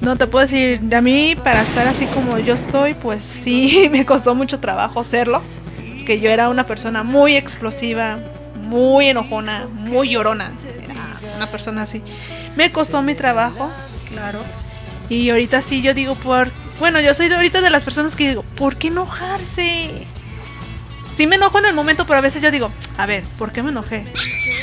No te puedo decir, a mí para estar así como yo estoy, pues sí, me costó mucho trabajo serlo. Que yo era una persona muy explosiva, muy enojona, muy llorona. Era una persona así. Me costó mi trabajo. Claro. Y ahorita sí yo digo por... Bueno, yo soy de ahorita de las personas que digo, ¿por qué enojarse? Sí me enojo en el momento, pero a veces yo digo, a ver, ¿por qué me enojé?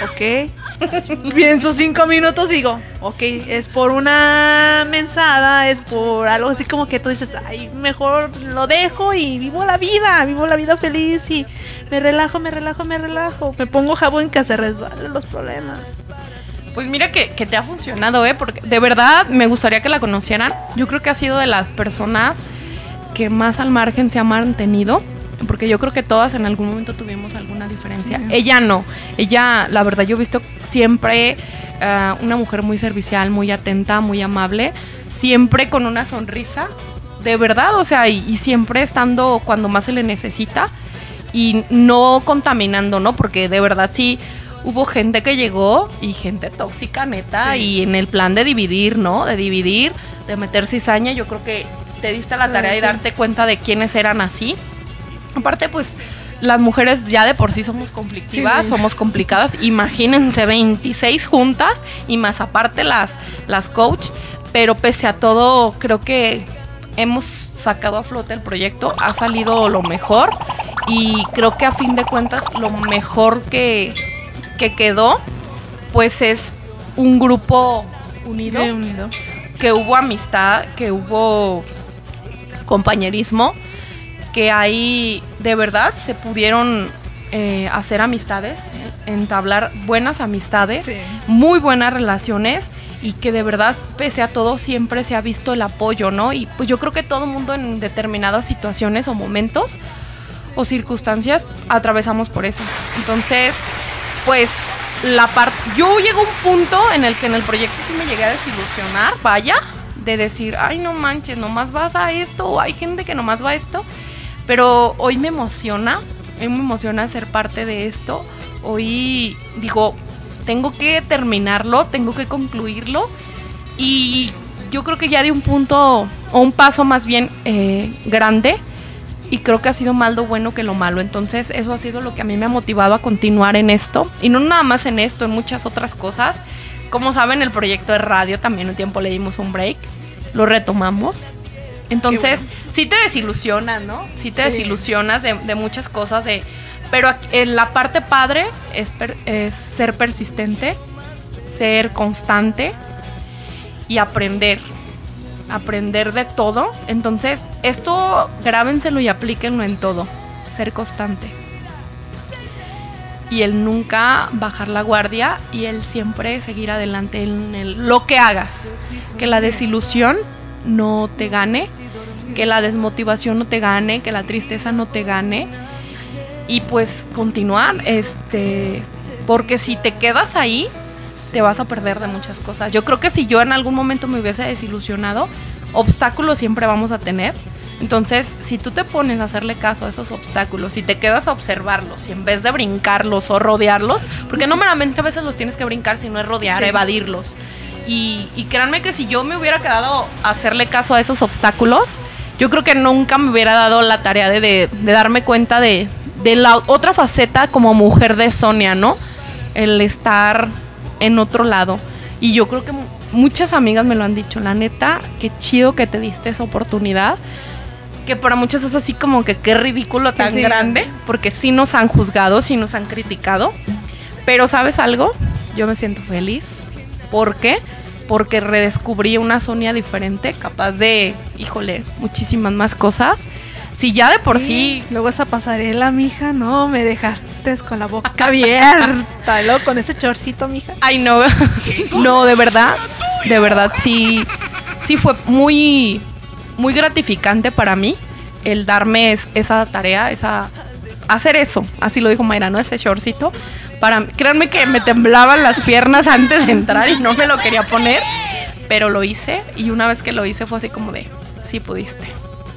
Ok. Pienso cinco minutos y digo, ok, es por una mensada, es por algo así como que tú dices, ay, mejor lo dejo y vivo la vida, vivo la vida feliz y me relajo, me relajo, me relajo. Me pongo jabón que se resbalen los problemas. Pues mira que, que te ha funcionado, ¿eh? Porque de verdad me gustaría que la conocieran. Yo creo que ha sido de las personas que más al margen se ha mantenido. Porque yo creo que todas en algún momento tuvimos alguna diferencia. Ella no. Ella, la verdad, yo he visto siempre ah, una mujer muy servicial, muy atenta, muy amable. Siempre con una sonrisa de verdad, o sea, y, y siempre estando cuando más se le necesita y no contaminando, ¿no? Porque de verdad sí hubo gente que llegó y gente tóxica, neta, y en el plan de dividir, ¿no? De dividir, de meter cizaña, yo creo que te diste la tarea de darte cuenta de quiénes eran así. Aparte, pues las mujeres ya de por sí somos conflictivas, Sí. somos complicadas. Imagínense 26 juntas y más aparte las, las coach. Pero pese a todo, creo que hemos sacado a flote el proyecto, ha salido lo mejor y creo que a fin de cuentas lo mejor que, que quedó pues es un grupo unido, unido. que hubo amistad, que hubo compañerismo, que ahí de verdad se pudieron eh, hacer amistades, entablar buenas amistades, Sí. muy buenas relaciones y que de verdad, pese a todo, siempre se ha visto el apoyo, ¿no? Y pues yo creo que todo mundo en determinadas situaciones o momentos o circunstancias atravesamos por eso. Entonces, pues la parte... Yo llego a un punto en el que en el proyecto sí me llegué a desilusionar, vaya, de decir, ay, no manches, nomás vas a esto, o hay gente que nomás va a esto, pero hoy me emociona, hoy me emociona ser parte de esto, hoy digo, tengo que terminarlo, tengo que concluirlo, y yo creo que ya de un punto, o un paso más bien eh, grande, y creo que ha sido más lo bueno que lo malo. Entonces, eso ha sido lo que a mí me ha motivado a continuar en esto. Y no nada más en esto, en muchas otras cosas. Como saben, el proyecto de radio también un tiempo le dimos un break. Lo retomamos. Entonces, sí te desilusionas, ¿no? Sí te Sí. desilusionas de, de muchas cosas. De, pero en la parte padre es, per- es ser persistente, ser constante y aprender aprender de todo. Entonces, esto grábenselo y aplíquenlo en todo. Ser constante. Y el nunca bajar la guardia y el siempre seguir adelante en el- lo que hagas. Que la desilusión no te gane, que la desmotivación no te gane, que la tristeza no te gane. Y pues continuar, este, porque si te quedas ahí, te vas a perder de muchas cosas. Yo creo que si yo en algún momento me hubiese desilusionado, obstáculos siempre vamos a tener. Entonces, si tú te pones a hacerle caso a esos obstáculos y te quedas a observarlos y en vez de brincarlos o rodearlos, porque no meramente a veces los tienes que brincar, sino es rodear, Sí. evadirlos. Y, y créanme que si yo me hubiera quedado a hacerle caso a esos obstáculos, yo creo que nunca me hubiera dado la tarea de, de- de darme cuenta de, de la otra faceta como mujer de Sonia, ¿no? El estar en otro lado. Y yo creo que mu- muchas amigas me lo han dicho, la neta, qué chido que te diste esa oportunidad. Que para muchas es así como que qué ridículo tan sí. grande, porque sí nos han juzgado, sí nos han criticado. Pero ¿sabes algo? Yo me siento feliz. ¿Por qué? Porque redescubrí una Sonia diferente, capaz de, híjole, muchísimas más cosas. Si ya de por sí Luego esa pasarela, mija, no, me dejaste con la boca abierta. luego con ese chorcito, mija. Ay, no. No, de verdad. De verdad, sí. Sí fue muy. Muy gratificante para mí el darme es- esa tarea, esa. Hacer eso. Así lo dijo Mayra, ¿no? Ese shortcito. Para, créanme que me temblaban las piernas antes de entrar y no me lo quería poner. Pero lo hice. Y una vez que lo hice fue así como de. Sí pudiste.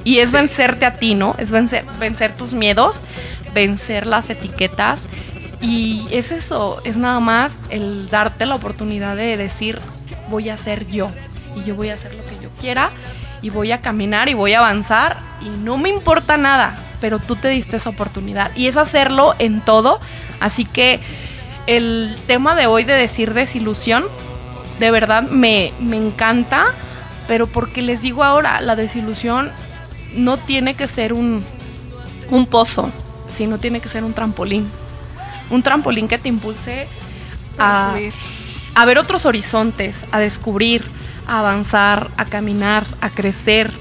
Y es vencerte a ti, ¿no? Es vencer, vencer tus miedos, vencer las etiquetas. Y es eso, es nada más el darte la oportunidad de decir, voy a ser yo. Y yo voy a hacer lo que yo quiera. Y voy a caminar y voy a avanzar. Y no me importa nada. Pero tú te diste esa oportunidad. Y es hacerlo en todo. Así que el tema de hoy de decir desilusión, de verdad me, me encanta. Pero porque les digo ahora, la desilusión no tiene que ser un, un pozo, sino tiene que ser un trampolín. Un trampolín que te impulse a, a ver otros horizontes, a descubrir, a avanzar, a caminar, a crecer,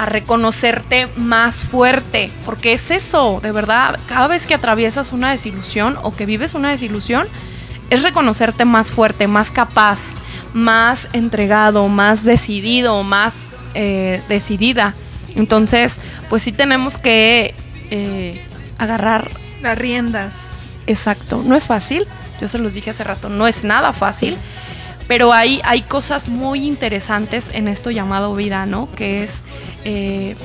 a reconocerte más fuerte. Porque es eso, de verdad, cada vez que atraviesas una desilusión o que vives una desilusión, es reconocerte más fuerte, más capaz, más entregado, más decidido, más eh, decidida. Entonces, pues sí tenemos que eh, agarrar Las riendas. Exacto, no es fácil, yo se los dije hace rato, no es nada fácil, Pero hay, hay cosas muy interesantes en esto llamado vida, ¿no? Que es eh,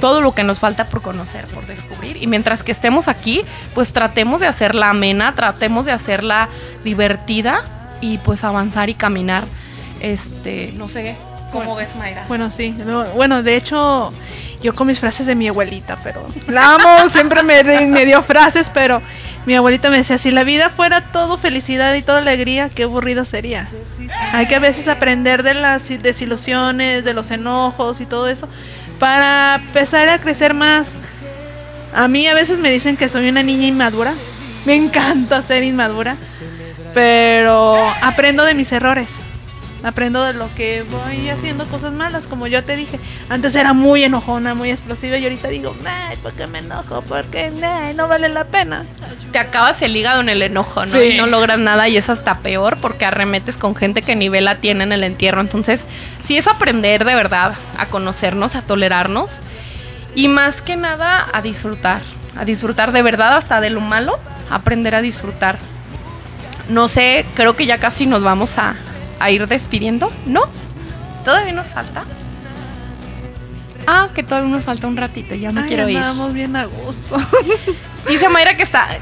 todo lo que nos falta por conocer, por descubrir. Y mientras que estemos aquí, pues tratemos de hacerla amena, tratemos de hacerla divertida y pues avanzar y caminar. Este, no sé, ¿cómo ves, Mayra? Bueno, sí. no, bueno, de hecho, yo con mis frases de mi abuelita, pero la amo, siempre me, me dio frases, pero mi abuelita me decía, si la vida fuera todo felicidad y toda alegría, qué aburrido sería. Hay que a veces aprender de las desilusiones, de los enojos y todo eso, para empezar a crecer más. A mí a veces me dicen que soy una niña inmadura. Me encanta ser inmadura. Pero aprendo de mis errores. Aprendo de lo que voy haciendo cosas malas, como yo te dije. Antes era muy enojona, muy explosiva y ahorita digo, ay, ¿por qué me enojo? Porque ay, no vale la pena. Te acabas el hígado en el enojo, ¿no? Sí. Y no logras nada y es hasta peor porque arremetes con gente que ni vela tiene en el entierro. Entonces, sí es aprender de verdad a conocernos, a tolerarnos y más que nada a disfrutar. A disfrutar de verdad hasta de lo malo, aprender a disfrutar. No sé, creo que ya casi nos vamos a, a ir despidiendo, ¿no? Todavía nos falta. Ah, que todavía nos falta un ratito, ya me Ay, quiero ir. andábamos bien a gusto. Dice Mayra que está.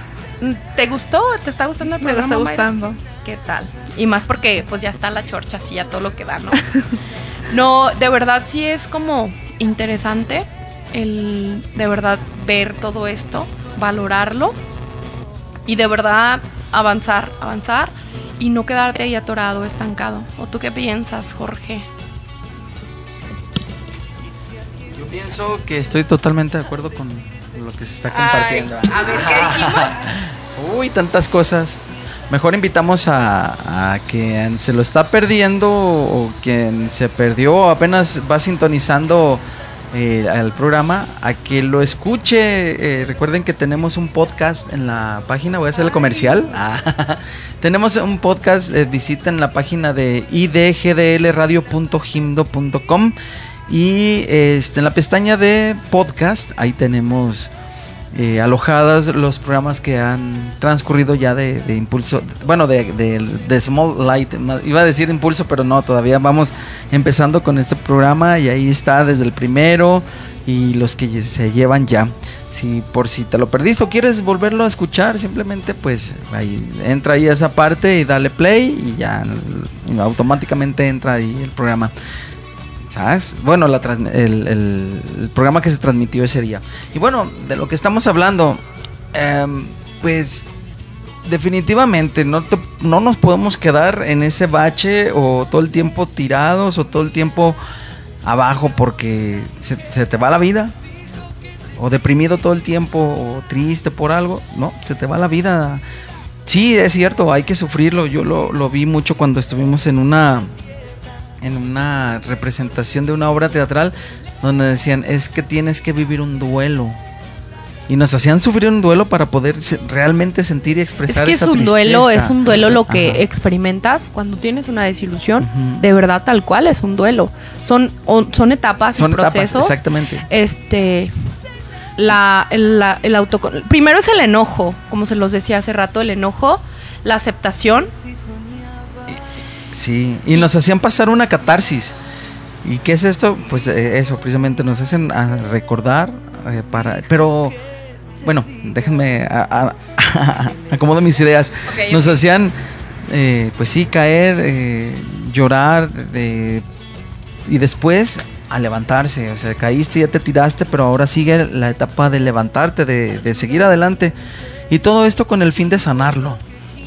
¿Te gustó? ¿Te está gustando el me programa? está Mayra? gustando. ¿Qué tal? Y más porque pues ya está la chorcha así a todo lo que da, ¿no? no, de verdad sí es como interesante el de verdad ver todo esto, valorarlo y de verdad avanzar, avanzar y no quedarte ahí atorado, estancado. ¿O tú qué piensas, Jorge? Yo pienso que estoy totalmente de acuerdo con lo que se está compartiendo. Ay, a ver, ¿qué dijimos? Uy, tantas cosas. Mejor invitamos a, a quien se lo está perdiendo o quien se perdió, apenas va sintonizando eh, al programa, a que lo escuche. Eh, recuerden que tenemos un podcast en la página, voy a hacer el comercial. Ah, tenemos un podcast, eh, visiten la página de idgdlradio.gimdo.com y este, en la pestaña de podcast, ahí tenemos eh, alojadas los programas que han transcurrido ya de, impulso, bueno, de, de- de Small Light, iba a decir impulso, pero no, todavía vamos empezando con este programa y ahí está desde el primero y los que se llevan ya. Si por si te lo perdiste o quieres volverlo a escuchar, simplemente pues ahí entra ahí a esa parte y dale play y ya y automáticamente entra ahí el programa. Bueno, la el, el- el programa que se transmitió ese día. Y bueno, de lo que estamos hablando, em, pues definitivamente no, te- no nos podemos quedar en ese bache o todo el tiempo tirados o todo el tiempo abajo porque se, se te va la vida. O deprimido todo el tiempo o triste por algo. No, se te va la vida. Sí, es cierto, hay que sufrirlo. Yo lo, lo vi mucho cuando estuvimos en una en una representación de una obra teatral donde decían es que tienes que vivir un duelo y nos hacían sufrir un duelo para poder realmente sentir y Es expresar que es un duelo, es un duelo lo que Ajá. experimentas cuando tienes una desilusión. De verdad, tal cual, es un duelo. Son, o- son etapas son y etapas, procesos. exactamente Este. La, el, la- el autocon- Primero es el enojo, como se los decía hace rato, el enojo, la aceptación. Sí y nos hacían pasar una catarsis. Y qué es esto pues eh, eso precisamente nos hacen a recordar eh, para pero bueno déjenme a- a- acomodo mis ideas. Nos hacían eh, pues sí caer eh, llorar de- y después a levantarse. O sea caíste ya te tiraste pero ahora sigue la etapa de levantarte de, de seguir adelante. Y todo esto con el fin de sanarlo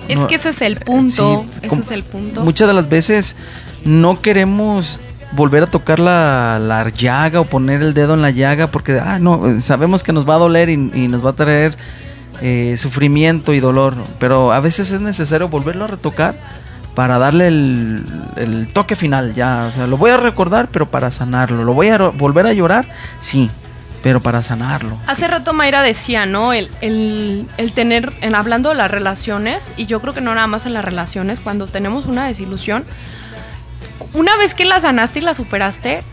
Es No, que ese es el punto. sí, ese es el punto. Muchas de las veces no queremos volver a tocar la, la llaga o poner el dedo en la llaga porque ah, no, sabemos que nos va a doler y, y nos va a traer eh, sufrimiento y dolor. Pero a veces es necesario volverlo a retocar para darle el, el toque final ya. O sea, lo voy a recordar, pero para sanarlo. ¿Lo voy a volver a llorar? Sí, pero para sanarlo. Hace rato Mayra decía, ¿no? El, el, el tener, en, hablando de las relaciones, y yo creo que no nada más en las relaciones, cuando tenemos una desilusión, una vez que la sanaste y la superaste,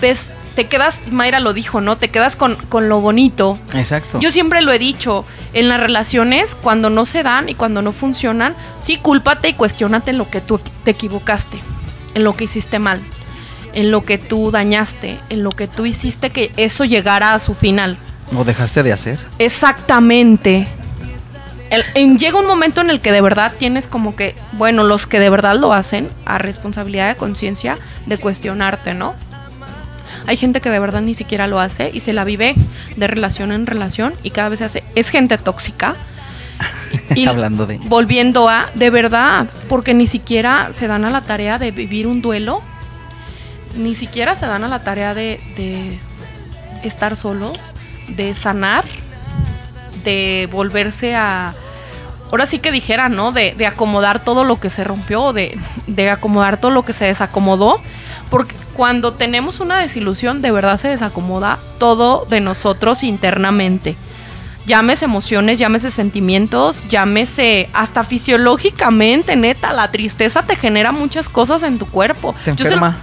ves te quedas, Mayra lo dijo, ¿no? Te quedas con, con lo bonito. Exacto. Yo siempre lo he dicho, en las relaciones, cuando no se dan y cuando no funcionan, sí, cúlpate y cuestionate en lo que tú te equivocaste, en lo que hiciste mal, en lo que tú dañaste, en lo que tú hiciste que eso llegara a su final. ¿O dejaste de hacer? Exactamente. El- en- llega un momento en el que de verdad tienes como que, bueno, los que de verdad lo hacen, a responsabilidad de conciencia, de cuestionarte, ¿no? Hay gente que de verdad ni siquiera lo hace y se la vive de relación en relación y cada vez se hace. Es gente tóxica. Y Hablando de... volviendo a, de verdad, porque ni siquiera se dan a la tarea de vivir un duelo, ni siquiera se dan a la tarea de, de estar solos, de sanar, de volverse a, ahora sí que dijera, ¿no? De, de acomodar todo lo que se rompió, de, de acomodar todo lo que se desacomodó, porque cuando tenemos una desilusión, de verdad se desacomoda todo de nosotros internamente llámese emociones, llámese sentimientos, llámese hasta fisiológicamente, neta, la tristeza te genera muchas cosas en tu cuerpo. Te Yo lo-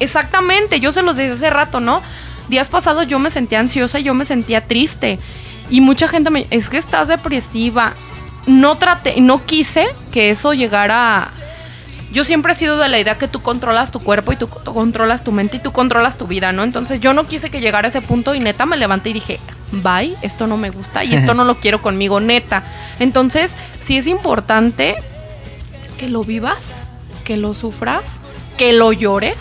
exactamente, yo se los dije hace rato, ¿no? Días pasados yo me sentía ansiosa y yo me sentía triste. Y mucha gente me es que estás depresiva. No traté, no quise que eso llegara a... Yo siempre he sido de la idea que tú controlas tu cuerpo y tú, tú controlas tu mente y tú controlas tu vida, ¿no? Entonces yo no quise que llegara a ese punto y neta me levanté y dije, bye, esto no me gusta y esto no lo quiero conmigo, neta. Entonces sí es importante que lo vivas, que lo sufras, que lo llores.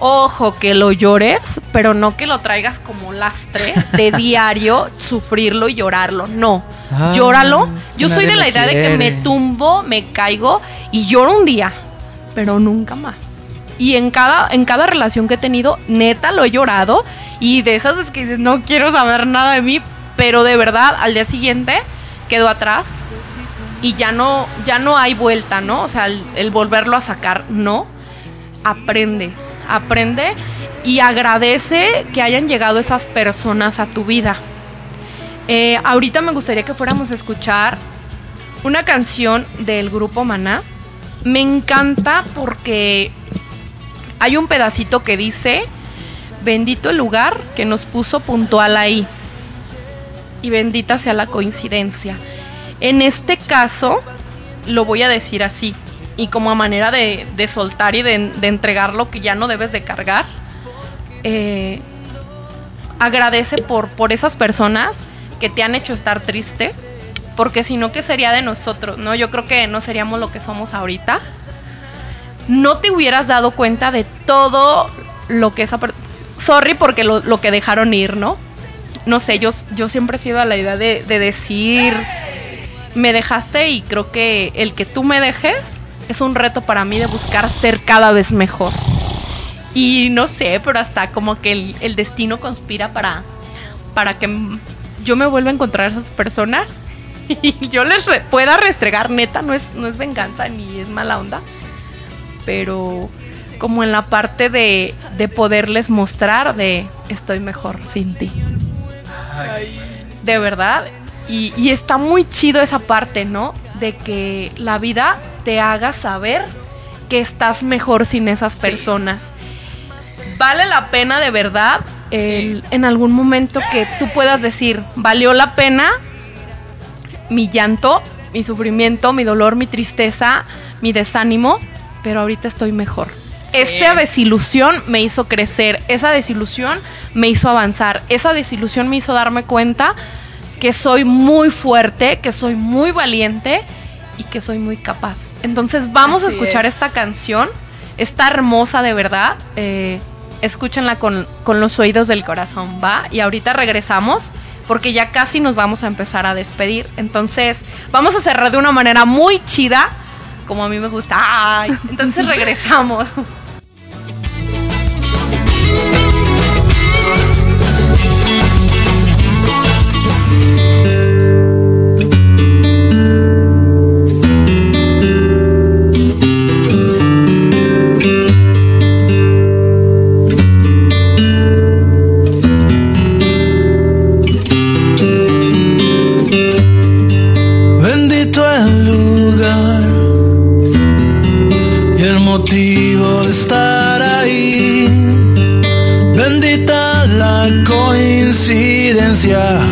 Ojo, que lo llores, pero no que lo traigas como lastre de diario, sufrirlo y llorarlo. No, Ah, llóralo. Yo soy de la idea de que me tumbo, me caigo y lloro un día, pero nunca más. Y en cada, en cada relación que he tenido, neta lo he llorado. Y de esas veces que dices, no quiero saber nada de mí, pero de verdad, al día siguiente quedó atrás y ya no, ya no hay vuelta, ¿no? O sea, el, el volverlo a sacar, no. Aprende, aprende y agradece que hayan llegado esas personas a tu vida. Eh, ahorita me gustaría que fuéramos a escuchar una canción del grupo Maná. Me encanta porque hay un pedacito que dice, bendito el lugar que nos puso puntual ahí. Y bendita sea la coincidencia. En este caso, lo voy a decir así. Y como a manera de, soltar y de, de entregar lo que ya no debes de cargar. eh, agradece por, por esas personas que te han hecho estar triste. Porque si no, ¿qué sería de nosotros? ¿No? Yo creo que no seríamos lo que somos ahorita. No te hubieras dado cuenta de todo lo que esa persona. Sorry porque lo, lo que dejaron ir, ¿no? No sé, yo, yo siempre he sido a la idea de, de decir, me dejaste y creo que el que tú me dejes es un reto para mí de buscar ser cada vez mejor. Y no sé, pero hasta como que el, destino conspira para, para que yo me vuelva a encontrar a esas personas y yo les pueda restregar, neta, no es, no es venganza ni es mala onda, pero como en la parte de, de poderles mostrar de estoy mejor sin ti. De verdad. Y, y está muy chido esa parte, ¿no? De que la vida te haga saber que estás mejor sin esas personas. Vale la pena de verdad el- en algún momento que tú puedas decir, valió la pena mi llanto, mi sufrimiento, mi dolor, mi tristeza, mi desánimo, pero ahorita estoy mejor. Esa desilusión me hizo crecer, esa desilusión me hizo avanzar, esa desilusión me hizo darme cuenta que soy muy fuerte, que soy muy valiente y que soy muy capaz. Entonces vamos a escuchar es. esta canción, está hermosa de verdad, eh, escúchenla con, con los oídos del corazón, ¿va? Y ahorita regresamos porque ya casi nos vamos a empezar a despedir. Entonces vamos a cerrar de una manera muy chida, como a mí me gusta. Ay, entonces regresamos. presencia.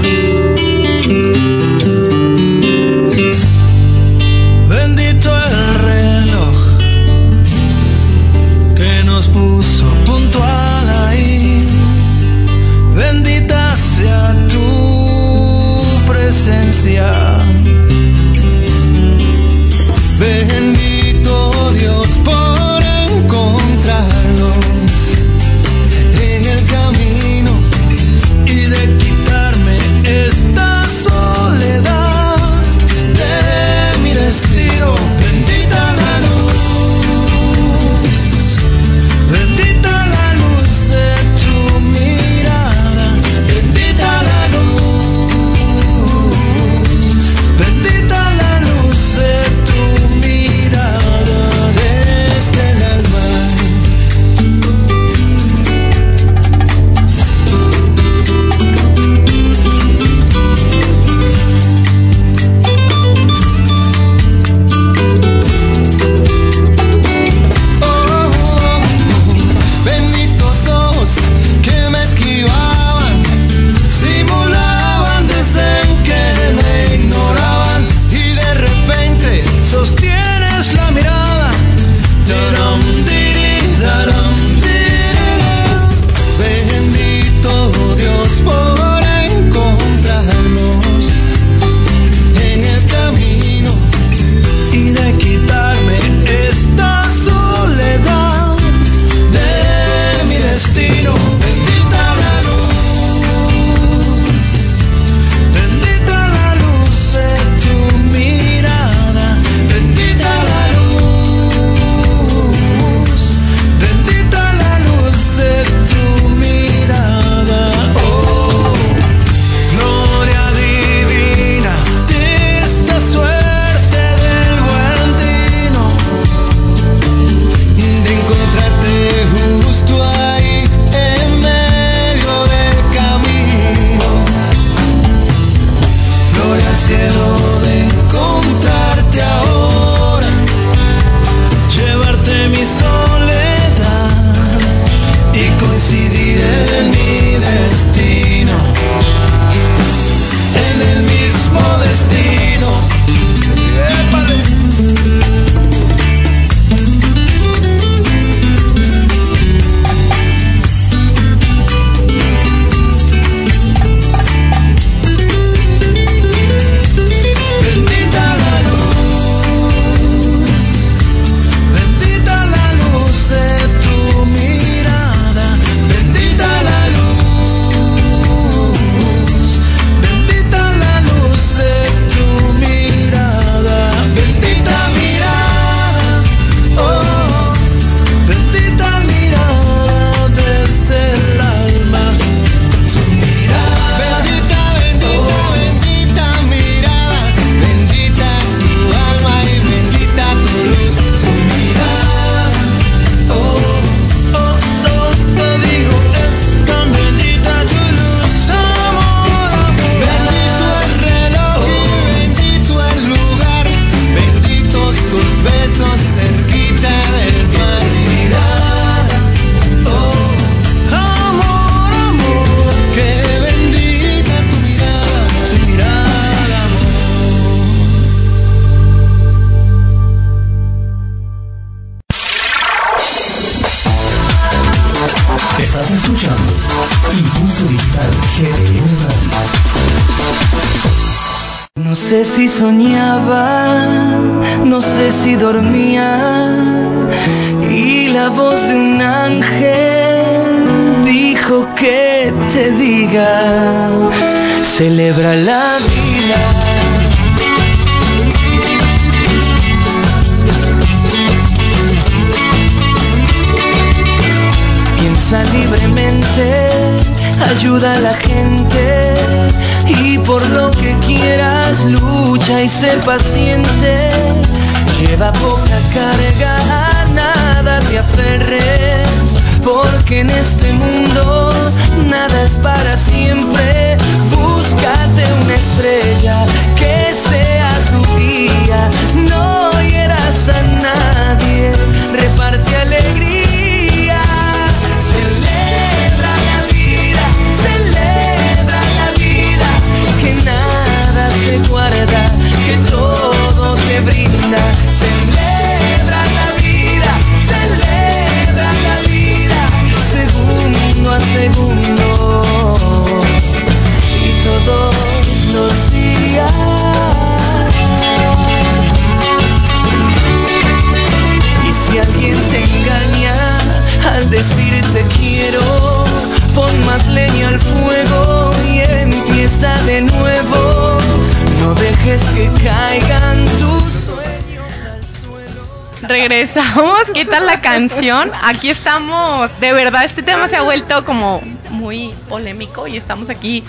Regresamos, ¿qué tal la canción? Aquí estamos, de verdad, este tema se ha vuelto como muy polémico y estamos aquí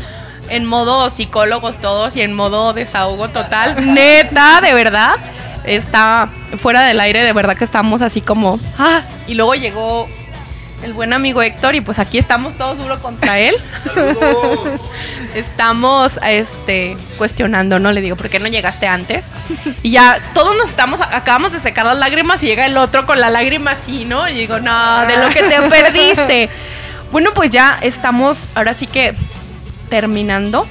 en modo psicólogos todos y en modo desahogo total. Neta, de verdad, está fuera del aire, de verdad que estamos así como, ah, y luego llegó el buen amigo Héctor y pues aquí estamos todos duro contra él. estamos este cuestionando, no le digo, ¿por qué no llegaste antes? Y ya todos nos estamos acabamos de secar las lágrimas y llega el otro con la lágrima así, ¿no? Y digo, "No, de lo que te perdiste." Bueno, pues ya estamos ahora sí que terminando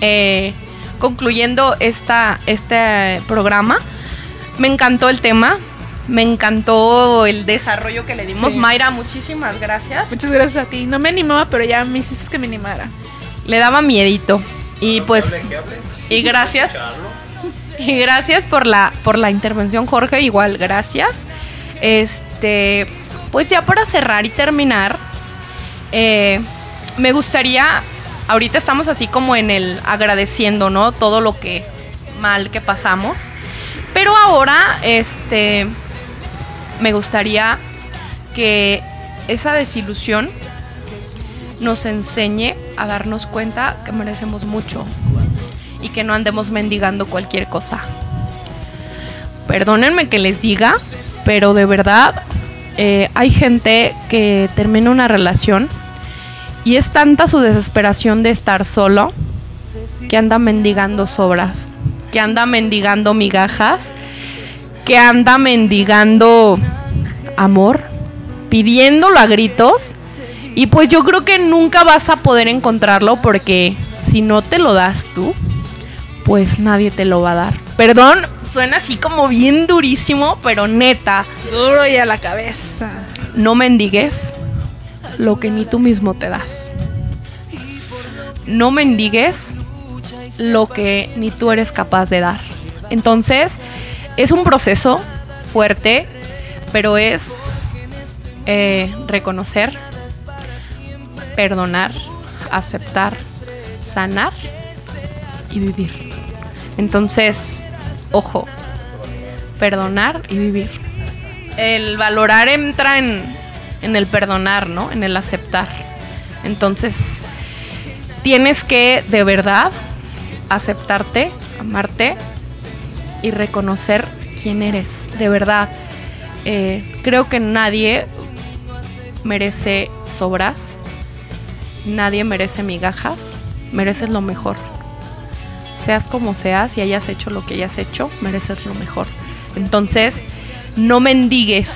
eh, concluyendo esta, este programa. Me encantó el tema, me encantó el desarrollo que le dimos. Sí. Mayra, muchísimas gracias. Muchas gracias a ti. No me animaba, pero ya me hiciste que me animara. Le daba miedito. Y pues. Y gracias. Y gracias por la, por la intervención, Jorge. Igual, gracias. Este. Pues ya para cerrar y terminar. eh, me gustaría. Ahorita estamos así como en el agradeciendo, ¿no? Todo lo que mal que pasamos. Pero ahora, este. Me gustaría que esa desilusión nos enseñe a darnos cuenta que merecemos mucho y que no andemos mendigando cualquier cosa. Perdónenme que les diga, pero de verdad eh, hay gente que termina una relación y es tanta su desesperación de estar solo que anda mendigando sobras, que anda mendigando migajas, que anda mendigando amor, pidiéndolo a gritos. Y pues yo creo que nunca vas a poder encontrarlo porque si no te lo das tú, pues nadie te lo va a dar. Perdón, suena así como bien durísimo, pero neta, Duro y a la cabeza. no mendigues lo que ni tú mismo te das. No mendigues lo que ni tú eres capaz de dar. Entonces, es un proceso fuerte, pero es eh, reconocer, perdonar, aceptar, sanar y vivir. Entonces, ojo, perdonar y vivir. El valorar entra en, en el perdonar, ¿no? En el aceptar. Entonces, tienes que de verdad aceptarte, amarte y reconocer quién eres. De verdad. Eh, creo que nadie merece sobras. Nadie merece migajas. Mereces lo mejor. Seas como seas y hayas hecho lo que hayas hecho, mereces lo mejor. Entonces, no mendigues.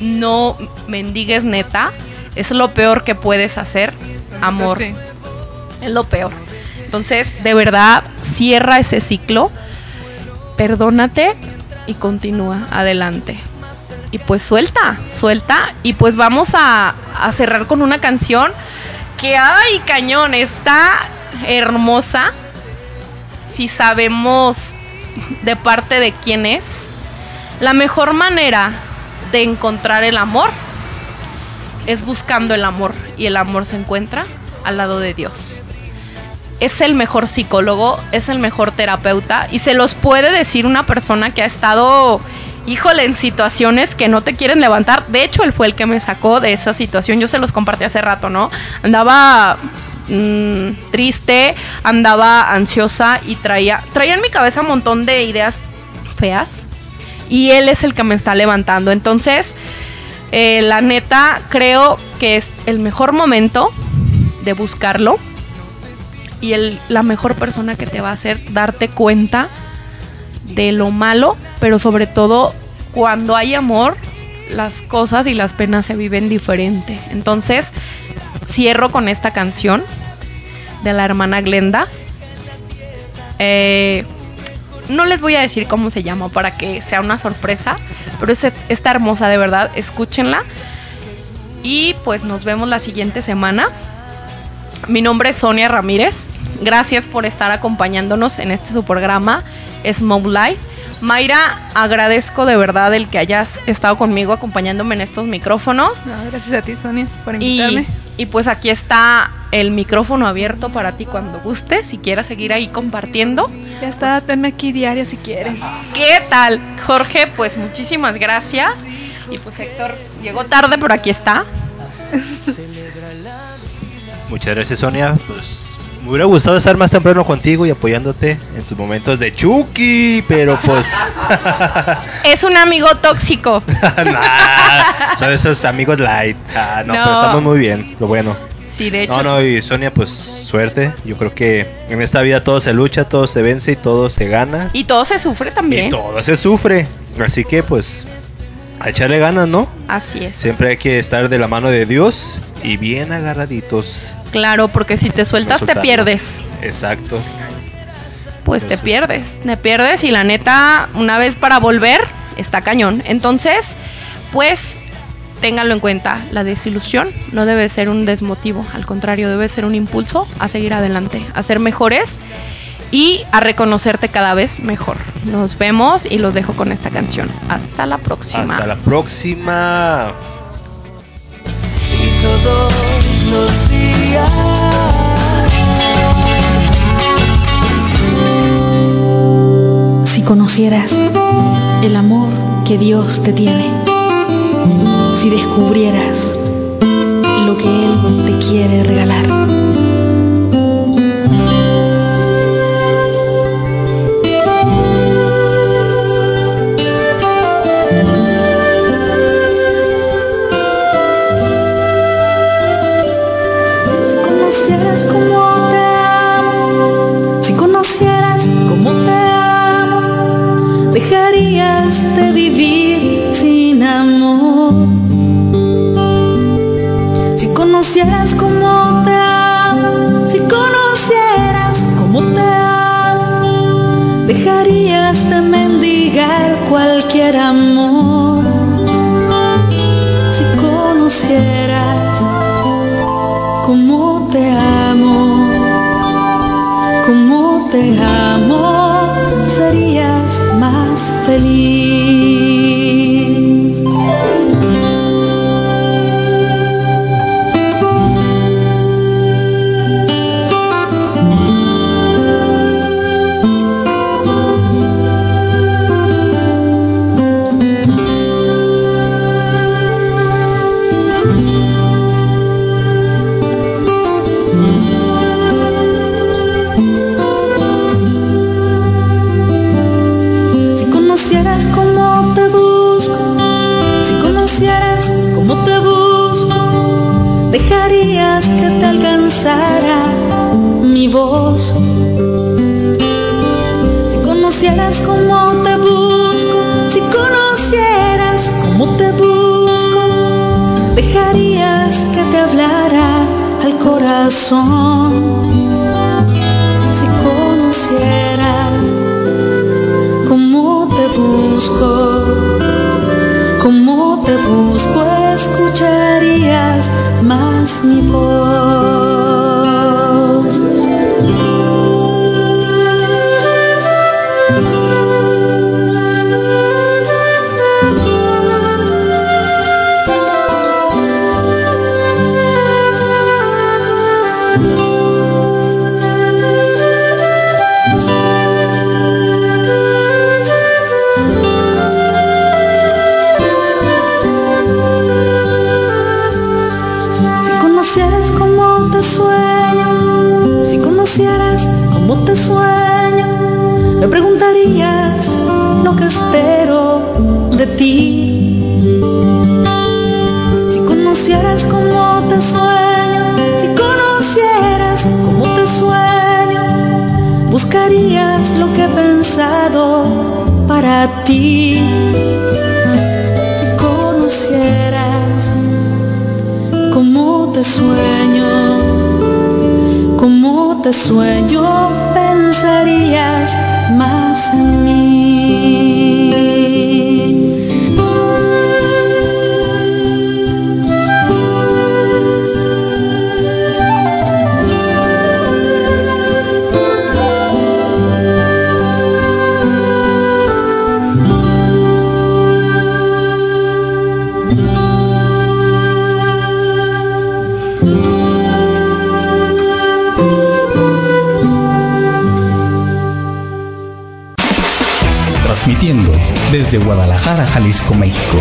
No mendigues neta. Es lo peor que puedes hacer. Amor. Sí. Es lo peor. Entonces, de verdad, cierra ese ciclo. Perdónate y continúa adelante. Y pues suelta, suelta. Y pues vamos a, a cerrar con una canción que, ay, cañón, está hermosa. Si sabemos de parte de quién es. La mejor manera de encontrar el amor es buscando el amor. Y el amor se encuentra al lado de Dios es el mejor psicólogo, es el mejor terapeuta y se los puede decir una persona que ha estado, híjole, en situaciones que no te quieren levantar. De hecho, él fue el que me sacó de esa situación. Yo se los compartí hace rato, ¿no? Andaba mm, triste, andaba ansiosa y traía, traía en mi cabeza un montón de ideas feas y él es el que me está levantando. Entonces, eh, la neta, creo que es el mejor momento de buscarlo y el, la mejor persona que te va a hacer darte cuenta de lo malo, pero sobre todo cuando hay amor, las cosas y las penas se viven diferente. Entonces, cierro con esta canción de la hermana Glenda. Eh, no les voy a decir cómo se llama para que sea una sorpresa, pero es, está hermosa de verdad, escúchenla. Y pues nos vemos la siguiente semana. Mi nombre es Sonia Ramírez. Gracias por estar acompañándonos en este su programa Smoke Light. Mayra, agradezco de verdad el que hayas estado conmigo acompañándome en estos micrófonos. No, gracias a ti, Sonia, por Y, invitarme. y pues aquí está el micrófono abierto para ti cuando gustes, si quieras seguir ahí compartiendo. Ya está, tenme aquí diario si quieres. ¿Qué tal, Jorge? Pues muchísimas gracias. Y pues Héctor llegó tarde, pero aquí está. Muchas gracias, Sonia. Pues me hubiera gustado estar más temprano contigo y apoyándote en tus momentos de Chucky, pero pues. Es un amigo tóxico. nah, son esos amigos light. Ah, no, No. pero estamos muy bien, lo bueno. Sí, de hecho. No, no, y Sonia, pues suerte. Yo creo que en esta vida todo se lucha, todo se vence y todo se gana. Y todo se sufre también. Y todo se sufre. Así que, pues, a echarle ganas, ¿no? Así es. Siempre hay que estar de la mano de Dios y bien agarraditos. Claro, porque si te sueltas te pierdes. Exacto. Pues te pierdes. Te pierdes y la neta, una vez para volver, está cañón. Entonces, pues ténganlo en cuenta. La desilusión no debe ser un desmotivo. Al contrario, debe ser un impulso a seguir adelante, a ser mejores y a reconocerte cada vez mejor. Nos vemos y los dejo con esta canción. Hasta la próxima. Hasta la próxima. y todos los Si conocieras el amor que Dios te tiene, si descubrieras lo que Él te quiere regalar. Conocieras cómo te amo, si conocieras cómo te amo, dejarías de mendigar cualquier amor. Si conocieras cómo te busco, si conocieras cómo te busco, dejarías que te hablara al corazón. Si conocieras cómo te busco, cómo te busco, escucharías más mi voz. Espero de ti. Si conocieras cómo te sueño, si conocieras cómo te sueño, buscarías lo que he pensado para ti. Si conocieras cómo te sueño, cómo te sueño, pensarías más en mí. Jalisco, México.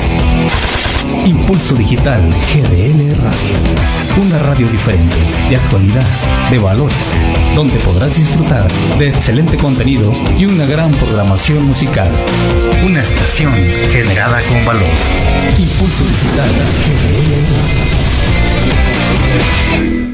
Impulso Digital GDL Radio. Una radio diferente, de actualidad, de valores, donde podrás disfrutar de excelente contenido y una gran programación musical. Una estación generada con valor. Impulso Digital GDL Radio.